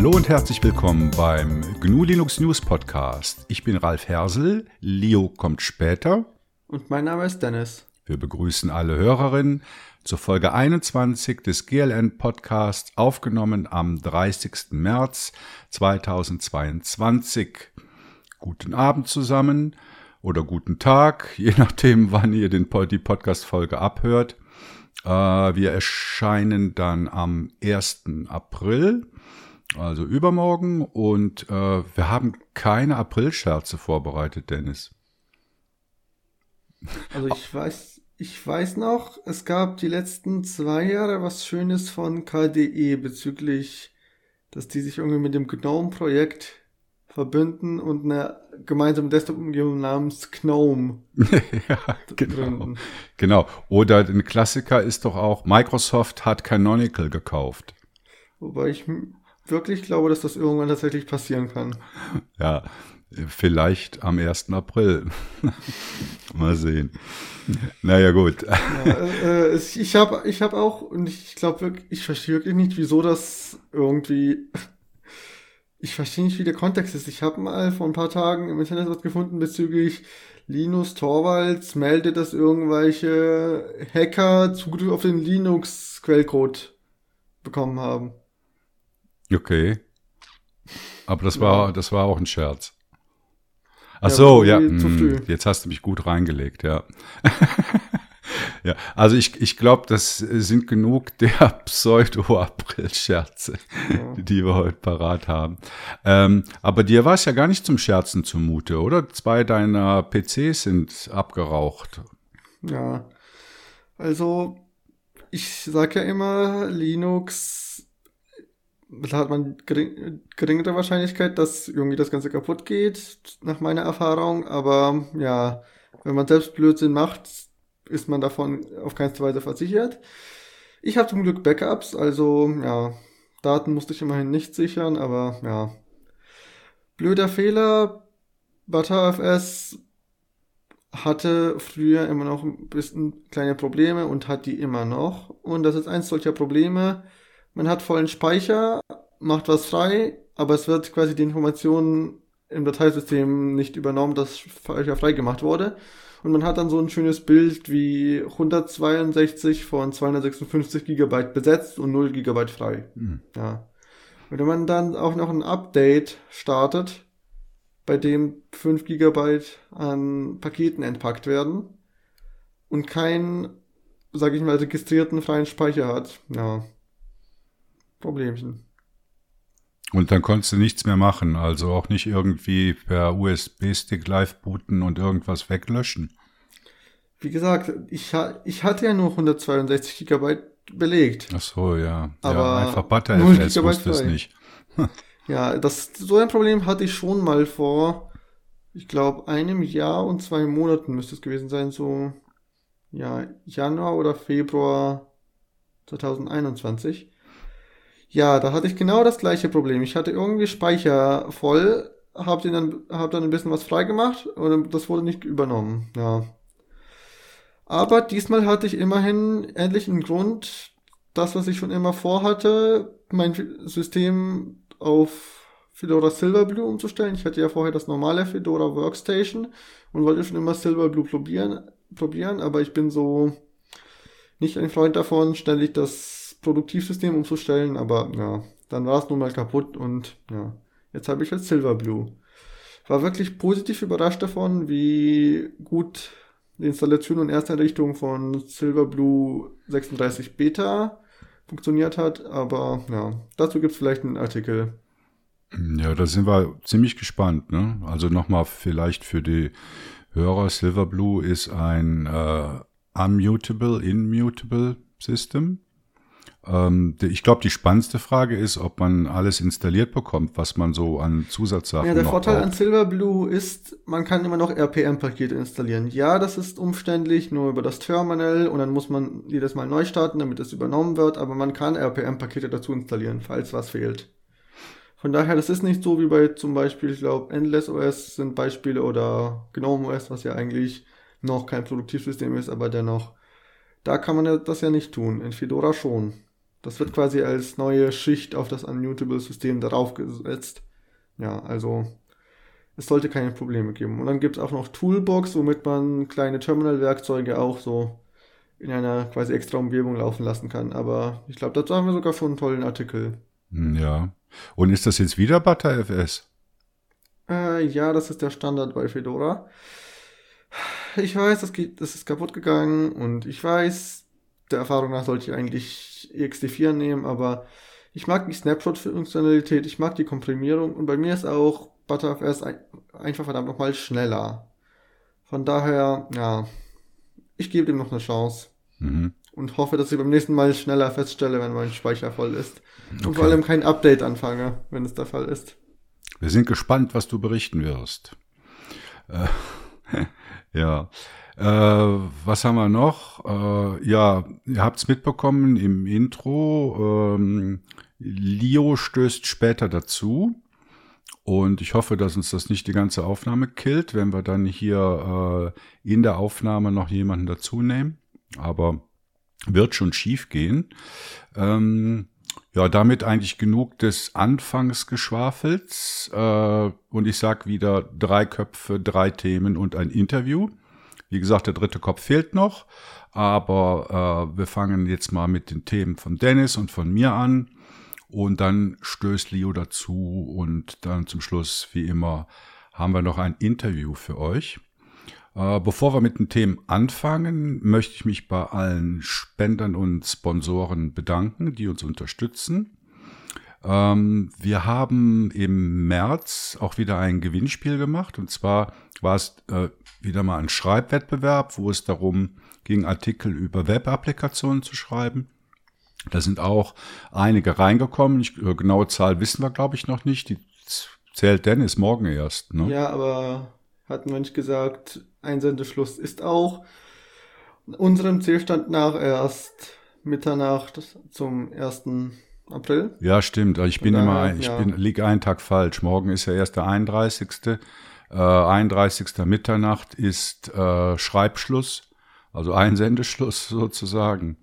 Hallo und herzlich willkommen beim GNU Linux News Podcast. Ich bin Ralf Hersel, Leo kommt später. Und mein Name ist Dennis. Wir begrüßen alle Hörerinnen zur Folge 21 des GLN Podcasts, aufgenommen am 30. März 2022. Guten Abend zusammen oder guten Tag, je nachdem, wann ihr den, die Podcast-Folge abhört. Äh, wir erscheinen dann am 1. April, also übermorgen, und äh, wir haben keine Aprilscherze vorbereitet, Dennis. Also ich weiß, ich weiß noch, es gab die letzten zwei Jahre was Schönes von KDE bezüglich, dass die sich irgendwie mit dem GNOME-Projekt verbünden und eine gemeinsame Desktop-Umgebung namens GNOME ja, genau. gründen. Genau. Oder ein Klassiker ist doch auch, Microsoft hat Canonical gekauft. Wobei ich wirklich glaube, dass das irgendwann tatsächlich passieren kann. Ja, vielleicht am 1. April. Mal sehen. Naja, gut. Ja, äh, ich habe ich hab auch, und ich glaube ich verstehe wirklich nicht, wieso das irgendwie ich verstehe nicht, wie der Kontext ist. Ich habe mal vor ein paar Tagen im Internet was gefunden bezüglich Linus Torvalds meldet, dass irgendwelche Hacker Zugriff auf den Linux-Quellcode bekommen haben. Okay. Aber das war, das war auch ein Scherz. Ach so, ja. Hm, jetzt hast du mich gut reingelegt, ja. Ja, also ich, ich glaube, das sind genug der Pseudo-April-Scherze, ja. die wir heute parat haben. Ähm, aber dir war es ja gar nicht zum Scherzen zumute, oder? Zwei deiner PCs sind abgeraucht. Ja, also ich sage ja immer, Linux da hat man gering, geringere Wahrscheinlichkeit, dass irgendwie das Ganze kaputt geht, nach meiner Erfahrung. Aber ja, wenn man selbst Blödsinn macht, ist man davon auf keine Weise versichert. Ich habe zum Glück Backups, also ja, Daten musste ich immerhin nicht sichern, aber ja. Blöder Fehler, ButterFS hatte früher immer noch ein bisschen kleine Probleme und hat die immer noch. Und das ist eins solcher Probleme. Man hat vollen Speicher, macht was frei, aber es wird quasi die Information im Dateisystem nicht übernommen, dass Speicher frei gemacht wurde und man hat dann so ein schönes Bild wie 162 von 256 Gigabyte besetzt und 0 Gigabyte frei. Mhm. Ja. Und wenn man dann auch noch ein Update startet, bei dem 5 Gigabyte an Paketen entpackt werden und keinen, sag ich mal, registrierten freien Speicher hat, ja, Problemchen. Und dann konntest du nichts mehr machen, also auch nicht irgendwie per USB-Stick live booten und irgendwas weglöschen. Wie gesagt, ich, ich hatte ja nur 162 Gigabyte belegt. Ach so, ja. Aber ja, einfach ButterFS wusste es nicht. ja, das, so ein Problem hatte ich schon mal vor, ich glaube, einem Jahr und zwei Monaten müsste es gewesen sein, so, ja, Januar oder Februar 2021. Ja, da hatte ich genau das gleiche Problem. Ich hatte irgendwie Speicher voll, hab den dann, hab dann ein bisschen was freigemacht und das wurde nicht übernommen. Ja. Aber diesmal hatte ich immerhin endlich einen Grund, das, was ich schon immer vorhatte, mein System auf Fedora Silverblue umzustellen. Ich hatte ja vorher das normale Fedora Workstation und wollte schon immer Silverblue probieren, probieren, aber ich bin so nicht ein Freund davon, ständig das Produktivsystem umzustellen, aber ja, dann war es nun mal kaputt und ja, jetzt habe ich jetzt Silverblue. War wirklich positiv überrascht davon, wie gut die Installation und Ersteinrichtung von Silverblue 36 Beta funktioniert hat, aber ja, dazu gibt es vielleicht einen Artikel. Ja, da sind wir ziemlich gespannt. Ne? Also nochmal vielleicht für die Hörer, Silverblue ist ein äh, Unmutable, Immutable System. Ähm, ich glaube, die spannendste Frage ist, ob man alles installiert bekommt, was man so an Zusatzsachen Ja, der Vorteil braucht. an Silverblue ist, man kann immer noch RPM-Pakete installieren. Ja, das ist umständlich, nur über das Terminal und dann muss man jedes Mal neu starten, damit es übernommen wird, aber man kann RPM-Pakete dazu installieren, falls was fehlt. Von daher, das ist nicht so wie bei zum Beispiel, ich glaube, Endless OS sind Beispiele oder GNOME OS, was ja eigentlich noch kein Produktivsystem ist, aber dennoch. Da kann man das ja nicht tun, in Fedora schon. Das wird quasi als neue Schicht auf das Unmutable-System darauf gesetzt. Ja, also es sollte keine Probleme geben. Und dann gibt es auch noch Toolbox, womit man kleine Terminal-Werkzeuge auch so in einer quasi extra Umgebung laufen lassen kann. Aber ich glaube, dazu haben wir sogar schon einen tollen Artikel. Hm, ja. Und ist das jetzt wieder ButterFS? Äh, ja, das ist der Standard bei Fedora. Ich weiß, das, geht, das ist kaputt gegangen und ich weiß, der Erfahrung nach sollte ich eigentlich ext4 nehmen, aber ich mag die Snapshot-Funktionalität, ich mag die Komprimierung und bei mir ist auch ButterFS ein, einfach verdammt nochmal schneller. Von daher, ja, ich gebe dem noch eine Chance. Mhm. Und hoffe, dass ich beim nächsten Mal schneller feststelle, wenn mein Speicher voll ist. Und okay. vor allem kein Update anfange, wenn es der Fall ist. Wir sind gespannt, was du berichten wirst. Äh, ja. Äh, was haben wir noch? Äh, ja, ihr habt es mitbekommen im Intro. Ähm, Leo stößt später dazu. Und ich hoffe, dass uns das nicht die ganze Aufnahme killt, wenn wir dann hier äh, in der Aufnahme noch jemanden dazu nehmen. Aber wird schon schief gehen. Ähm, ja, damit eigentlich genug des Anfangsgeschwafels. Äh, und ich sag wieder drei Köpfe, drei Themen und ein Interview. Wie gesagt, der dritte Kopf fehlt noch. Aber äh, wir fangen jetzt mal mit den Themen von Dennis und von mir an. Und dann stößt Leo dazu und dann zum Schluss, wie immer, haben wir noch ein Interview für euch. Äh, bevor wir mit den Themen anfangen, möchte ich mich bei allen Spendern und Sponsoren bedanken, die uns unterstützen. Ähm, wir haben im März auch wieder ein Gewinnspiel gemacht und zwar war es äh, wieder mal ein Schreibwettbewerb, wo es darum ging, Artikel über Web-Applikationen zu schreiben. Da sind auch einige reingekommen. Ich, äh, genaue Zahl wissen wir, glaube ich, noch nicht. Die zählt Dennis morgen erst. Ne? Ja, aber hatten wir nicht gesagt, Einsendeschluss ist auch unserem Zielstand nach erst Mitternacht zum 1. April. Ja, stimmt. Ich bin immer, ich ja. bin, lieg einen Tag falsch. Morgen ist ja erst der 31. Äh, 31. Mitternacht ist äh, Schreibschluss, also Einsendeschluss sozusagen.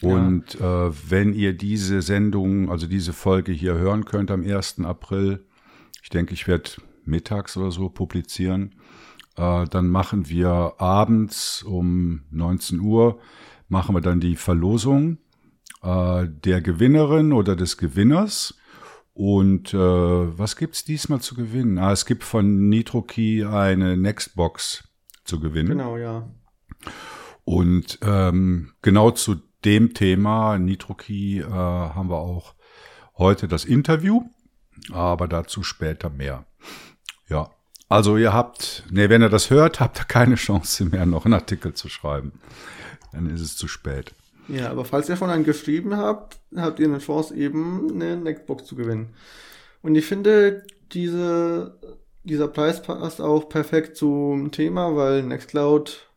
Und ja. äh, wenn ihr diese Sendung, also diese Folge hier hören könnt am 1. April, ich denke, ich werde mittags oder so publizieren, äh, dann machen wir abends um 19 Uhr, machen wir dann die Verlosung äh, der Gewinnerin oder des Gewinners. Und äh, was gibt's diesmal zu gewinnen? Ah, es gibt von NitroKey eine Nextbox zu gewinnen. Genau, ja. Und ähm, genau zu dem Thema NitroKey äh, haben wir auch heute das Interview, aber dazu später mehr. Ja, also ihr habt, ne, wenn ihr das hört, habt ihr keine Chance mehr, noch einen Artikel zu schreiben. Dann ist es zu spät. Ja, aber falls ihr von einem geschrieben habt, habt ihr eine Chance, eben eine Nextbox zu gewinnen. Und ich finde, diese, dieser Preis passt auch perfekt zum Thema, weil Nextcloud,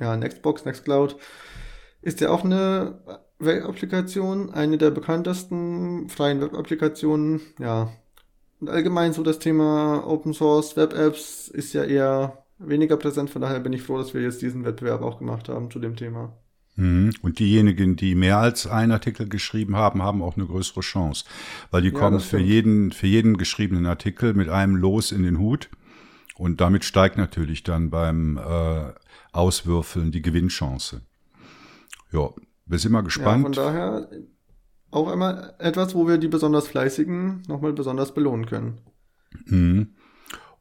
ja, Nextbox, Nextcloud ist ja auch eine Web-Applikation, eine der bekanntesten freien Web-Applikationen. Ja, und allgemein so das Thema Open Source Web Apps ist ja eher weniger präsent. Von daher bin ich froh, dass wir jetzt diesen Wettbewerb auch gemacht haben zu dem Thema. Mhm. Und diejenigen, die mehr als einen Artikel geschrieben haben, haben auch eine größere Chance, weil die ja, kommen für jeden, für jeden geschriebenen Artikel mit einem Los in den Hut. Und damit steigt natürlich dann beim äh, Auswürfeln die Gewinnchance. Ja, wir sind mal gespannt. Ja, von daher auch einmal etwas, wo wir die besonders Fleißigen nochmal besonders belohnen können. Mhm.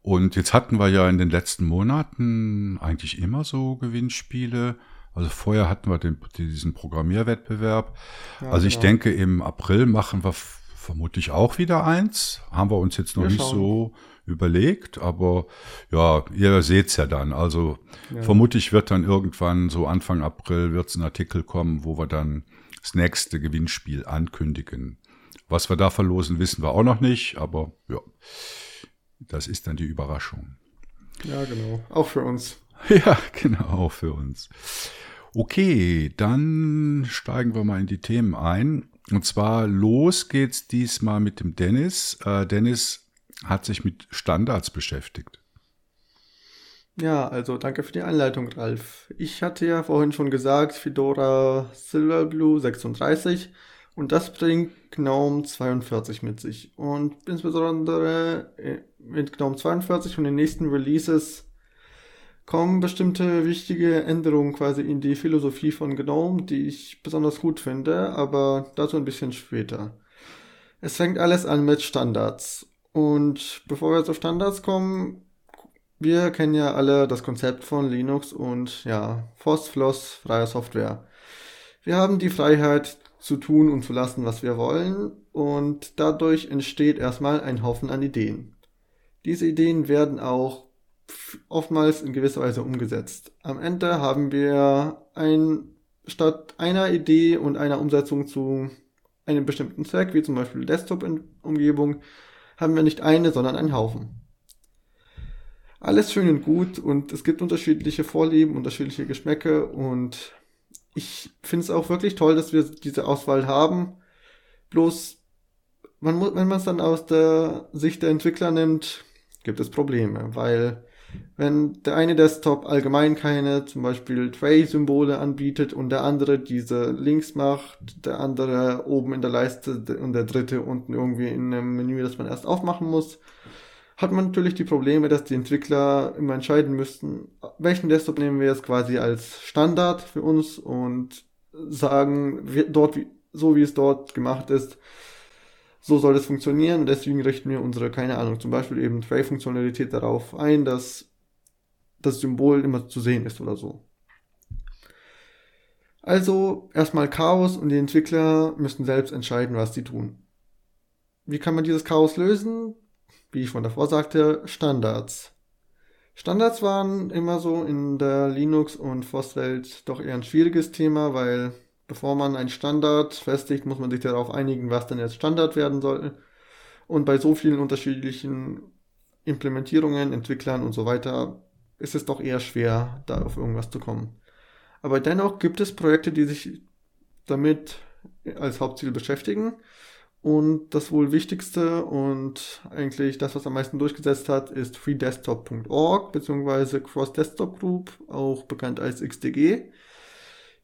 Und jetzt hatten wir ja in den letzten Monaten eigentlich immer so Gewinnspiele. Also vorher hatten wir den, diesen Programmierwettbewerb. Ja, also ich genau. denke, im April machen wir vermutlich auch wieder eins. Haben wir uns jetzt noch wir nicht schauen. so überlegt, aber ja, ihr seht's ja dann. Also ja. vermutlich wird dann irgendwann so Anfang April wird's ein Artikel kommen, wo wir dann das nächste Gewinnspiel ankündigen. Was wir da verlosen, wissen wir auch noch nicht, aber ja, das ist dann die Überraschung. Ja, genau. Auch für uns. Ja, genau, für uns. Okay, dann steigen wir mal in die Themen ein. Und zwar los geht's diesmal mit dem Dennis. Äh, Dennis hat sich mit Standards beschäftigt. Ja, also danke für die Einleitung, Ralf. Ich hatte ja vorhin schon gesagt, Fedora Silverblue 36 Und das bringt GNOME 42 mit sich. Und insbesondere äh, mit GNOME 42 und den nächsten Releases kommen bestimmte wichtige Änderungen quasi in die Philosophie von GNOME, die ich besonders gut finde, aber dazu ein bisschen später. Es fängt alles an mit Standards. Und bevor wir zu Standards kommen, wir kennen ja alle das Konzept von Linux und ja, FOSS, FLOSS, freie Software. Wir haben die Freiheit zu tun und zu lassen, was wir wollen und dadurch entsteht erstmal ein Haufen an Ideen. Diese Ideen werden auch oftmals in gewisser Weise umgesetzt. Am Ende haben wir ein, statt einer Idee und einer Umsetzung zu einem bestimmten Zweck, wie zum Beispiel Desktop-Umgebung, haben wir nicht eine, sondern einen Haufen. Alles schön und gut und es gibt unterschiedliche Vorlieben, unterschiedliche Geschmäcke und ich finde es auch wirklich toll, dass wir diese Auswahl haben. Bloß, man muss, wenn man es dann aus der Sicht der Entwickler nimmt, gibt es Probleme, weil wenn der eine Desktop allgemein keine zum Beispiel Tray-Symbole anbietet und der andere diese Links macht, der andere oben in der Leiste und der dritte unten irgendwie in einem Menü, das man erst aufmachen muss, hat man natürlich die Probleme, dass die Entwickler immer entscheiden müssten, welchen Desktop nehmen wir jetzt quasi als Standard für uns und sagen, dort, so wie es dort gemacht ist, so soll es funktionieren deswegen richten wir unsere, keine Ahnung, zum Beispiel eben Tray-Funktionalität darauf ein, dass das Symbol immer zu sehen ist oder so. Also erstmal Chaos und die Entwickler müssen selbst entscheiden, was sie tun. Wie kann man dieses Chaos lösen? Wie ich von davor sagte, Standards. Standards waren immer so in der Linux- und FOSS-Welt doch eher ein schwieriges Thema, weil bevor man einen Standard festigt, muss man sich darauf einigen, was denn jetzt Standard werden soll. Und bei so vielen unterschiedlichen Implementierungen, Entwicklern und so weiter ist es doch eher schwer, da auf irgendwas zu kommen. Aber dennoch gibt es Projekte, die sich damit als Hauptziel beschäftigen. Und das wohl wichtigste und eigentlich das, was am meisten durchgesetzt hat, ist freedesktop.org bzw. Cross Desktop Group, auch bekannt als XDG.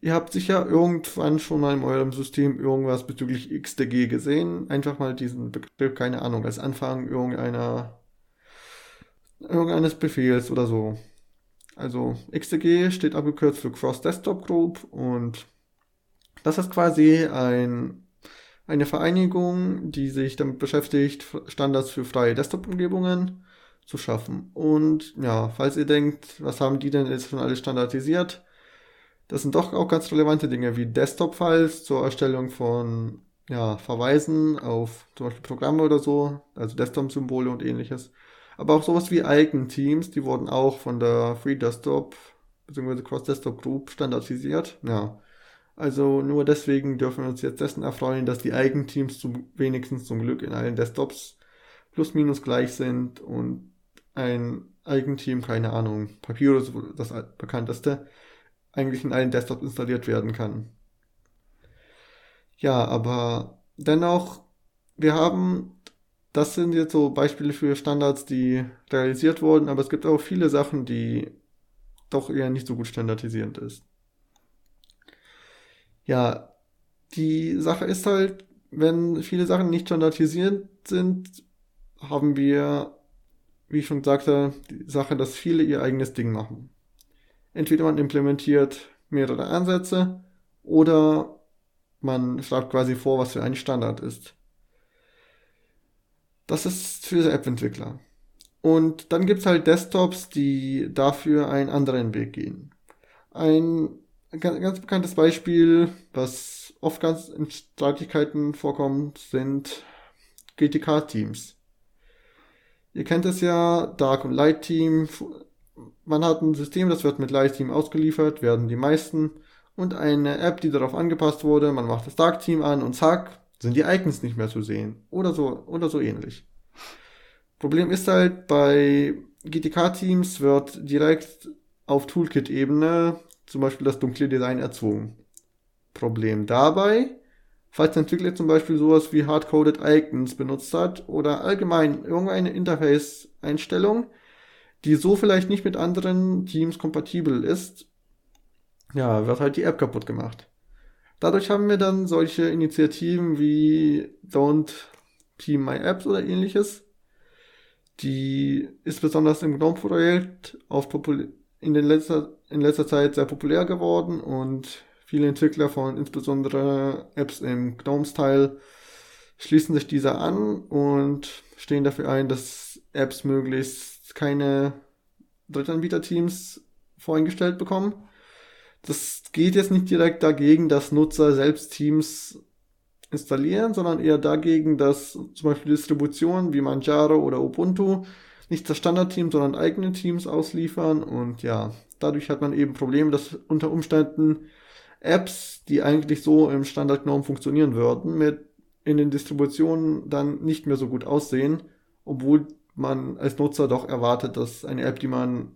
Ihr habt sicher irgendwann schon mal in eurem System irgendwas bezüglich XDG gesehen. Einfach mal diesen Begriff, keine Ahnung, als Anfang irgendeiner, irgendeines Befehls oder so. Also XDG steht abgekürzt für Cross Desktop Group und das ist quasi ein, eine Vereinigung, die sich damit beschäftigt, Standards für freie Desktop-Umgebungen zu schaffen. Und ja, falls ihr denkt, was haben die denn jetzt schon alles standardisiert? Das sind doch auch ganz relevante Dinge wie Desktop-Files zur Erstellung von ja, Verweisen auf zum Beispiel Programme oder so, also Desktop-Symbole und ähnliches. Aber auch sowas wie Icon-Teams, die wurden auch von der Free Desktop bzw. Cross Desktop Group standardisiert. Ja. Also nur deswegen dürfen wir uns jetzt dessen erfreuen, dass die Icon-Teams zum, wenigstens zum Glück in allen Desktops plus minus gleich sind und ein Icon-Team, keine Ahnung, Papyrus, das bekannteste, eigentlich in allen Desktops installiert werden kann. Ja, aber dennoch, wir haben, das sind jetzt so Beispiele für Standards, die realisiert wurden, aber es gibt auch viele Sachen, die doch eher nicht so gut standardisierend ist. Ja, die Sache ist halt, wenn viele Sachen nicht standardisiert sind, haben wir, wie ich schon sagte, die Sache, dass viele ihr eigenes Ding machen. Entweder man implementiert mehrere Ansätze oder man schreibt quasi vor, was für ein Standard ist. Das ist für diese App-Entwickler. Und dann gibt es halt Desktops, die dafür einen anderen Weg gehen. Ein ganz bekanntes Beispiel, was oft ganz in Streitigkeiten vorkommt, sind GTK-Teams. Ihr kennt es ja, Dark und Light Team man hat ein System, das wird mit Light-Team ausgeliefert, werden die meisten, und eine App, die darauf angepasst wurde, man macht das Dark-Team an und zack, sind die Icons nicht mehr zu sehen. Oder so, oder so ähnlich. Problem ist halt, bei GTK-Teams wird direkt auf Toolkit-Ebene zum Beispiel das dunkle Design erzwungen. Problem dabei, falls der Entwickler zum Beispiel sowas wie Hardcoded Icons benutzt hat oder allgemein irgendeine Interface-Einstellung, die so vielleicht nicht mit anderen Teams kompatibel ist, ja, wird halt die App kaputt gemacht. Dadurch haben wir dann solche Initiativen wie Don't Team My Apps oder ähnliches. Die ist besonders im GNOME-Projekt in, in letzter Zeit sehr populär geworden und viele Entwickler von insbesondere Apps im GNOME-Style schließen sich dieser an und stehen dafür ein, dass Apps möglichst keine Drittanbieter-Teams voreingestellt bekommen. Das geht jetzt nicht direkt dagegen, dass Nutzer selbst Teams installieren, sondern eher dagegen, dass zum Beispiel Distributionen wie Manjaro oder Ubuntu nicht das Standardteam, sondern eigene Teams ausliefern und ja, dadurch hat man eben Probleme, dass unter Umständen Apps, die eigentlich so im Standard funktionieren würden, mit in den Distributionen dann nicht mehr so gut aussehen, obwohl man als Nutzer doch erwartet, dass eine App, die man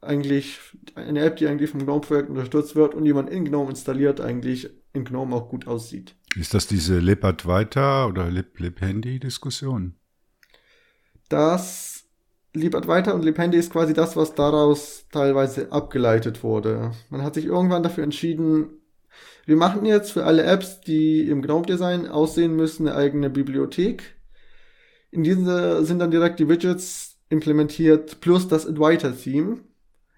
eigentlich, eine App, die eigentlich vom GNOME-Projekt unterstützt wird und die man in GNOME installiert, eigentlich in GNOME auch gut aussieht. Ist das diese Lip-Advaita oder Lip-Handy-Diskussion? Das Lip-Advaita und Lip-Handy ist quasi das, was daraus teilweise abgeleitet wurde. Man hat sich irgendwann dafür entschieden, wir machen jetzt für alle Apps, die im GNOME-Design aussehen müssen, eine eigene Bibliothek. In diese sind dann direkt die Widgets implementiert plus das Advaita-Theme.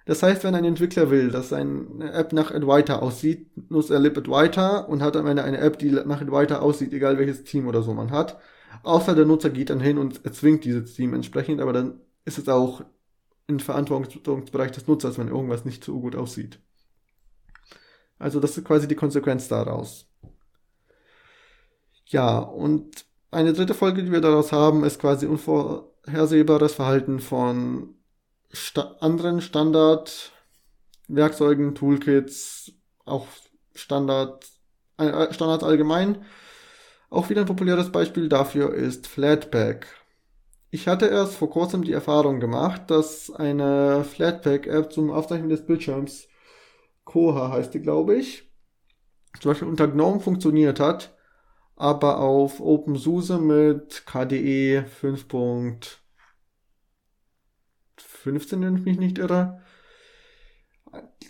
Das heißt, wenn ein Entwickler will, dass seine App nach Advaita aussieht, nutzt er lib Advaita und hat am Ende eine App, die nach Advaita aussieht, egal welches Team oder so man hat. Außer der Nutzer geht dann hin und erzwingt dieses Team entsprechend, aber dann ist es auch im Verantwortungsbereich des Nutzers, wenn irgendwas nicht so gut aussieht. Also das ist quasi die Konsequenz daraus. Ja, und eine dritte Folge, die wir daraus haben, ist quasi unvorhersehbares Verhalten von sta anderen Standard-Werkzeugen, Toolkits, auch Standard, äh, Standards allgemein. Auch wieder ein populäres Beispiel dafür ist Flatpak. Ich hatte erst vor kurzem die Erfahrung gemacht, dass eine Flatpak-App zum Aufzeichnen des Bildschirms, Koha heißt die, glaube ich, zum Beispiel unter GNOME funktioniert hat, aber auf OpenSUSE mit KDE 5. 15, wenn ich mich nicht irre,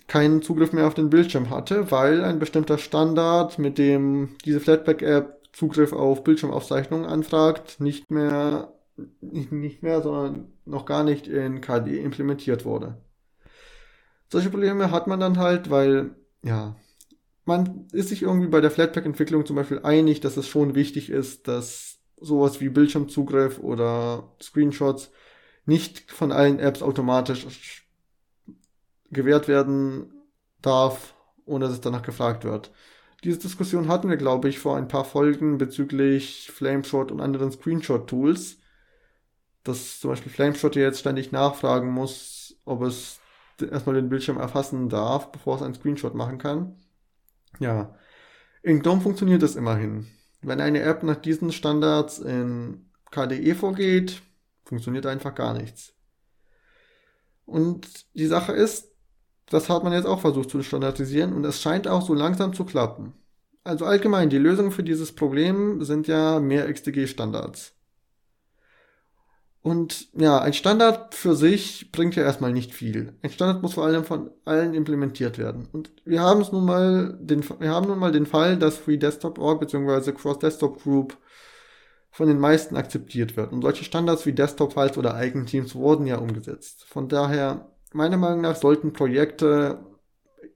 keinen Zugriff mehr auf den Bildschirm hatte, weil ein bestimmter Standard, mit dem diese Flatpak-App Zugriff auf Bildschirmaufzeichnungen anfragt, nicht mehr, nicht mehr, sondern noch gar nicht in KDE implementiert wurde. Solche Probleme hat man dann halt, weil, ja, man ist sich irgendwie bei der Flatpak-Entwicklung zum Beispiel einig, dass es schon wichtig ist, dass sowas wie Bildschirmzugriff oder Screenshots nicht von allen Apps automatisch gewährt werden darf, ohne dass es danach gefragt wird. Diese Diskussion hatten wir, glaube ich, vor ein paar Folgen bezüglich Flameshot und anderen Screenshot-Tools. Dass zum Beispiel Flameshot jetzt ständig nachfragen muss, ob es erstmal den Bildschirm erfassen darf, bevor es einen Screenshot machen kann. Ja. In GNOME funktioniert das immerhin. Wenn eine App nach diesen Standards in KDE vorgeht, Funktioniert einfach gar nichts. Und die Sache ist, das hat man jetzt auch versucht zu standardisieren und es scheint auch so langsam zu klappen. Also allgemein, die Lösung für dieses Problem sind ja mehr XDG-Standards. Und ja, ein Standard für sich bringt ja erstmal nicht viel. Ein Standard muss vor allem von allen implementiert werden. Und wir haben es nun mal den, wir haben nun mal den Fall, dass Free Desktop Org bzw. Cross Desktop Group von den meisten akzeptiert wird. Und solche Standards wie Desktop-Files oder Eigenteams wurden ja umgesetzt. Von daher, meiner Meinung nach, sollten Projekte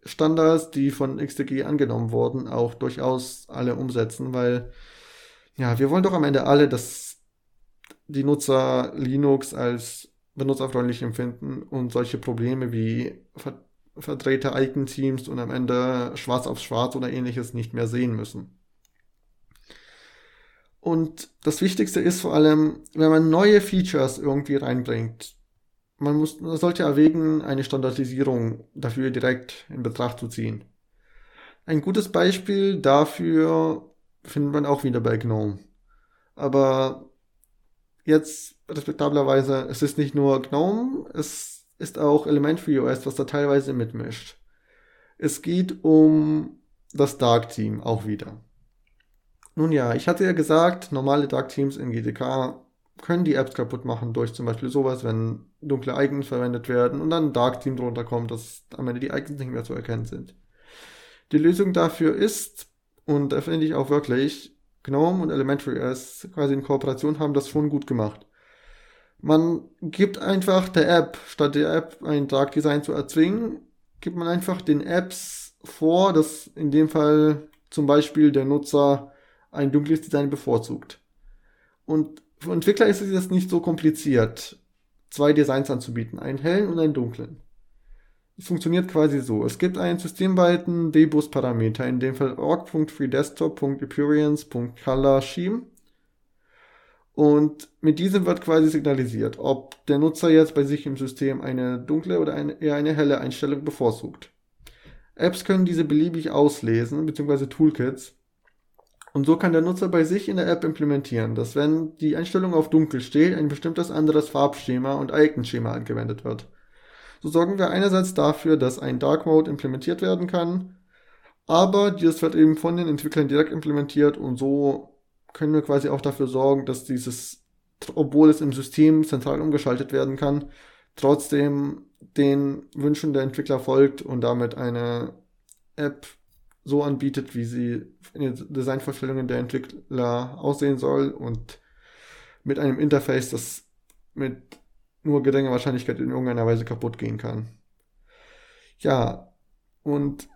Standards, die von XDG angenommen wurden, auch durchaus alle umsetzen, weil ja, wir wollen doch am Ende alle, dass die Nutzer Linux als benutzerfreundlich empfinden und solche Probleme wie ver verdrehte Eigenteams und am Ende schwarz auf schwarz oder ähnliches nicht mehr sehen müssen. Und das Wichtigste ist vor allem, wenn man neue Features irgendwie reinbringt, man muss, man sollte erwägen, eine Standardisierung dafür direkt in Betracht zu ziehen. Ein gutes Beispiel dafür findet man auch wieder bei GNOME. Aber jetzt respektablerweise, es ist nicht nur GNOME, es ist auch Elementary OS, was da teilweise mitmischt. Es geht um das Dark Team auch wieder. Nun ja, ich hatte ja gesagt, normale Dark Teams in GTK können die Apps kaputt machen durch zum Beispiel sowas, wenn dunkle Icons verwendet werden und dann ein Dark Team drunter kommt, dass am Ende die Icons nicht mehr zu erkennen sind. Die Lösung dafür ist, und da finde ich auch wirklich, GNOME und Elementary OS quasi in Kooperation haben das schon gut gemacht. Man gibt einfach der App, statt der App ein Dark Design zu erzwingen, gibt man einfach den Apps vor, dass in dem Fall zum Beispiel der Nutzer ein dunkles Design bevorzugt. Und für Entwickler ist es jetzt nicht so kompliziert, zwei Designs anzubieten, einen hellen und einen dunklen. Es funktioniert quasi so. Es gibt einen systemweiten Debus-Parameter, in dem Fall org.freedesktop.appearance.color-scheme. Und mit diesem wird quasi signalisiert, ob der Nutzer jetzt bei sich im System eine dunkle oder eine, eher eine helle Einstellung bevorzugt. Apps können diese beliebig auslesen, beziehungsweise Toolkits. Und so kann der Nutzer bei sich in der App implementieren, dass wenn die Einstellung auf dunkel steht, ein bestimmtes anderes Farbschema und Iconschema angewendet wird. So sorgen wir einerseits dafür, dass ein Dark Mode implementiert werden kann, aber dieses wird eben von den Entwicklern direkt implementiert und so können wir quasi auch dafür sorgen, dass dieses, obwohl es im System zentral umgeschaltet werden kann, trotzdem den Wünschen der Entwickler folgt und damit eine App so anbietet, wie sie in den Designvorstellungen der Entwickler aussehen soll und mit einem Interface, das mit nur geringe Wahrscheinlichkeit in irgendeiner Weise kaputt gehen kann. Ja, und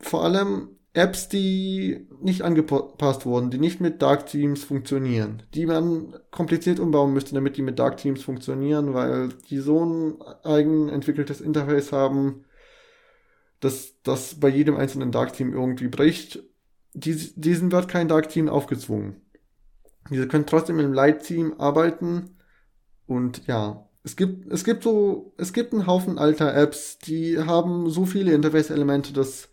vor allem Apps, die nicht angepasst wurden, die nicht mit Dark Teams funktionieren, die man kompliziert umbauen müsste, damit die mit Dark Teams funktionieren, weil die so ein eigen entwickeltes Interface haben, dass das bei jedem einzelnen Dark Team irgendwie bricht. Dies, diesen wird kein Dark Team aufgezwungen. Diese können trotzdem im Light Team arbeiten und ja, es gibt, es gibt so, es gibt einen Haufen alter Apps, die haben so viele Interface-Elemente, dass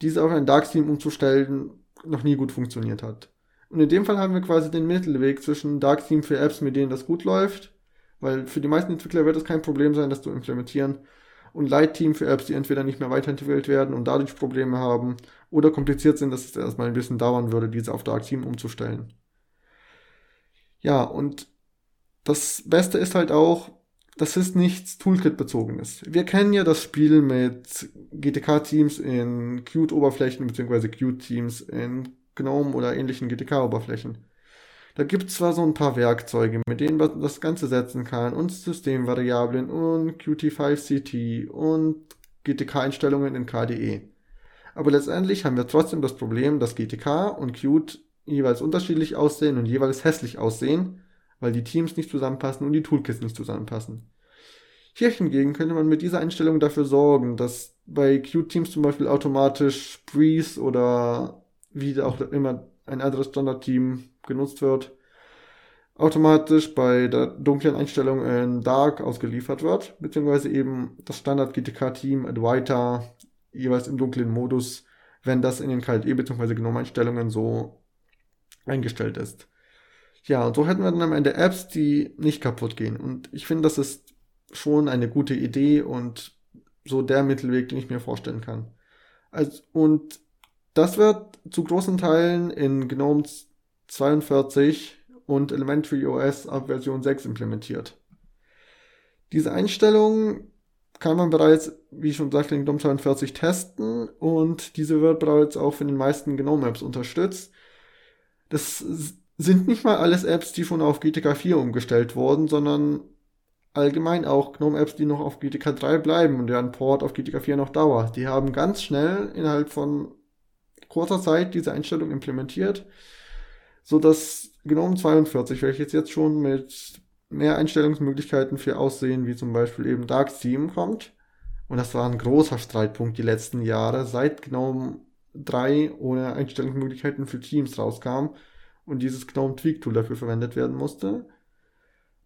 diese auf ein Dark-Theme umzustellen noch nie gut funktioniert hat. Und in dem Fall haben wir quasi den Mittelweg zwischen Dark-Theme für Apps, mit denen das gut läuft, weil für die meisten Entwickler wird es kein Problem sein, das zu implementieren, und Light-Team für Apps, die entweder nicht mehr weiterentwickelt werden und dadurch Probleme haben, oder kompliziert sind, dass es erstmal ein bisschen dauern würde, diese auf Dark-Theme umzustellen. Ja, und das Beste ist halt auch, das ist nichts Toolkit-bezogenes. Wir kennen ja das Spiel mit GTK-Teams in Qt-Oberflächen bzw. Qt-Teams in GNOME oder ähnlichen GTK-Oberflächen. Da gibt es zwar so ein paar Werkzeuge, mit denen man das Ganze setzen kann und Systemvariablen und Qt5CT und GTK-Einstellungen in KDE. Aber letztendlich haben wir trotzdem das Problem, dass GTK und Qt jeweils unterschiedlich aussehen und jeweils hässlich aussehen weil die Teams nicht zusammenpassen und die Toolkits nicht zusammenpassen. Hier hingegen könnte man mit dieser Einstellung dafür sorgen, dass bei Qt-Teams zum Beispiel automatisch Breeze oder wie auch immer ein anderes Standard-Team genutzt wird, automatisch bei der dunklen Einstellung in Dark ausgeliefert wird, beziehungsweise eben das Standard GTK-Team Adwaita jeweils im dunklen Modus, wenn das in den KLE bzw. GNOME-Einstellungen so eingestellt ist. Ja, und so hätten wir dann am Ende Apps, die nicht kaputt gehen. Und ich finde, das ist schon eine gute Idee und so der Mittelweg, den ich mir vorstellen kann. Also, und das wird zu großen Teilen in GNOME 42 und Elementary OS ab Version 6 implementiert. Diese Einstellung kann man bereits, wie ich schon sagte, in GNOME 42 testen und diese wird bereits auch von den meisten GNOME-Apps unterstützt. Das sind nicht mal alles Apps, die schon auf GTK 4 umgestellt wurden, sondern allgemein auch GNOME-Apps, die noch auf GTK 3 bleiben und deren Port auf GTK 4 noch dauert. Die haben ganz schnell innerhalb von kurzer Zeit diese Einstellung implementiert, so dass GNOME 42, welches jetzt schon mit mehr Einstellungsmöglichkeiten für Aussehen, wie zum Beispiel eben Dark Theme kommt. Und das war ein großer Streitpunkt die letzten Jahre, seit GNOME 3 ohne Einstellungsmöglichkeiten für Teams rauskam und dieses GNOME Tweak Tool dafür verwendet werden musste.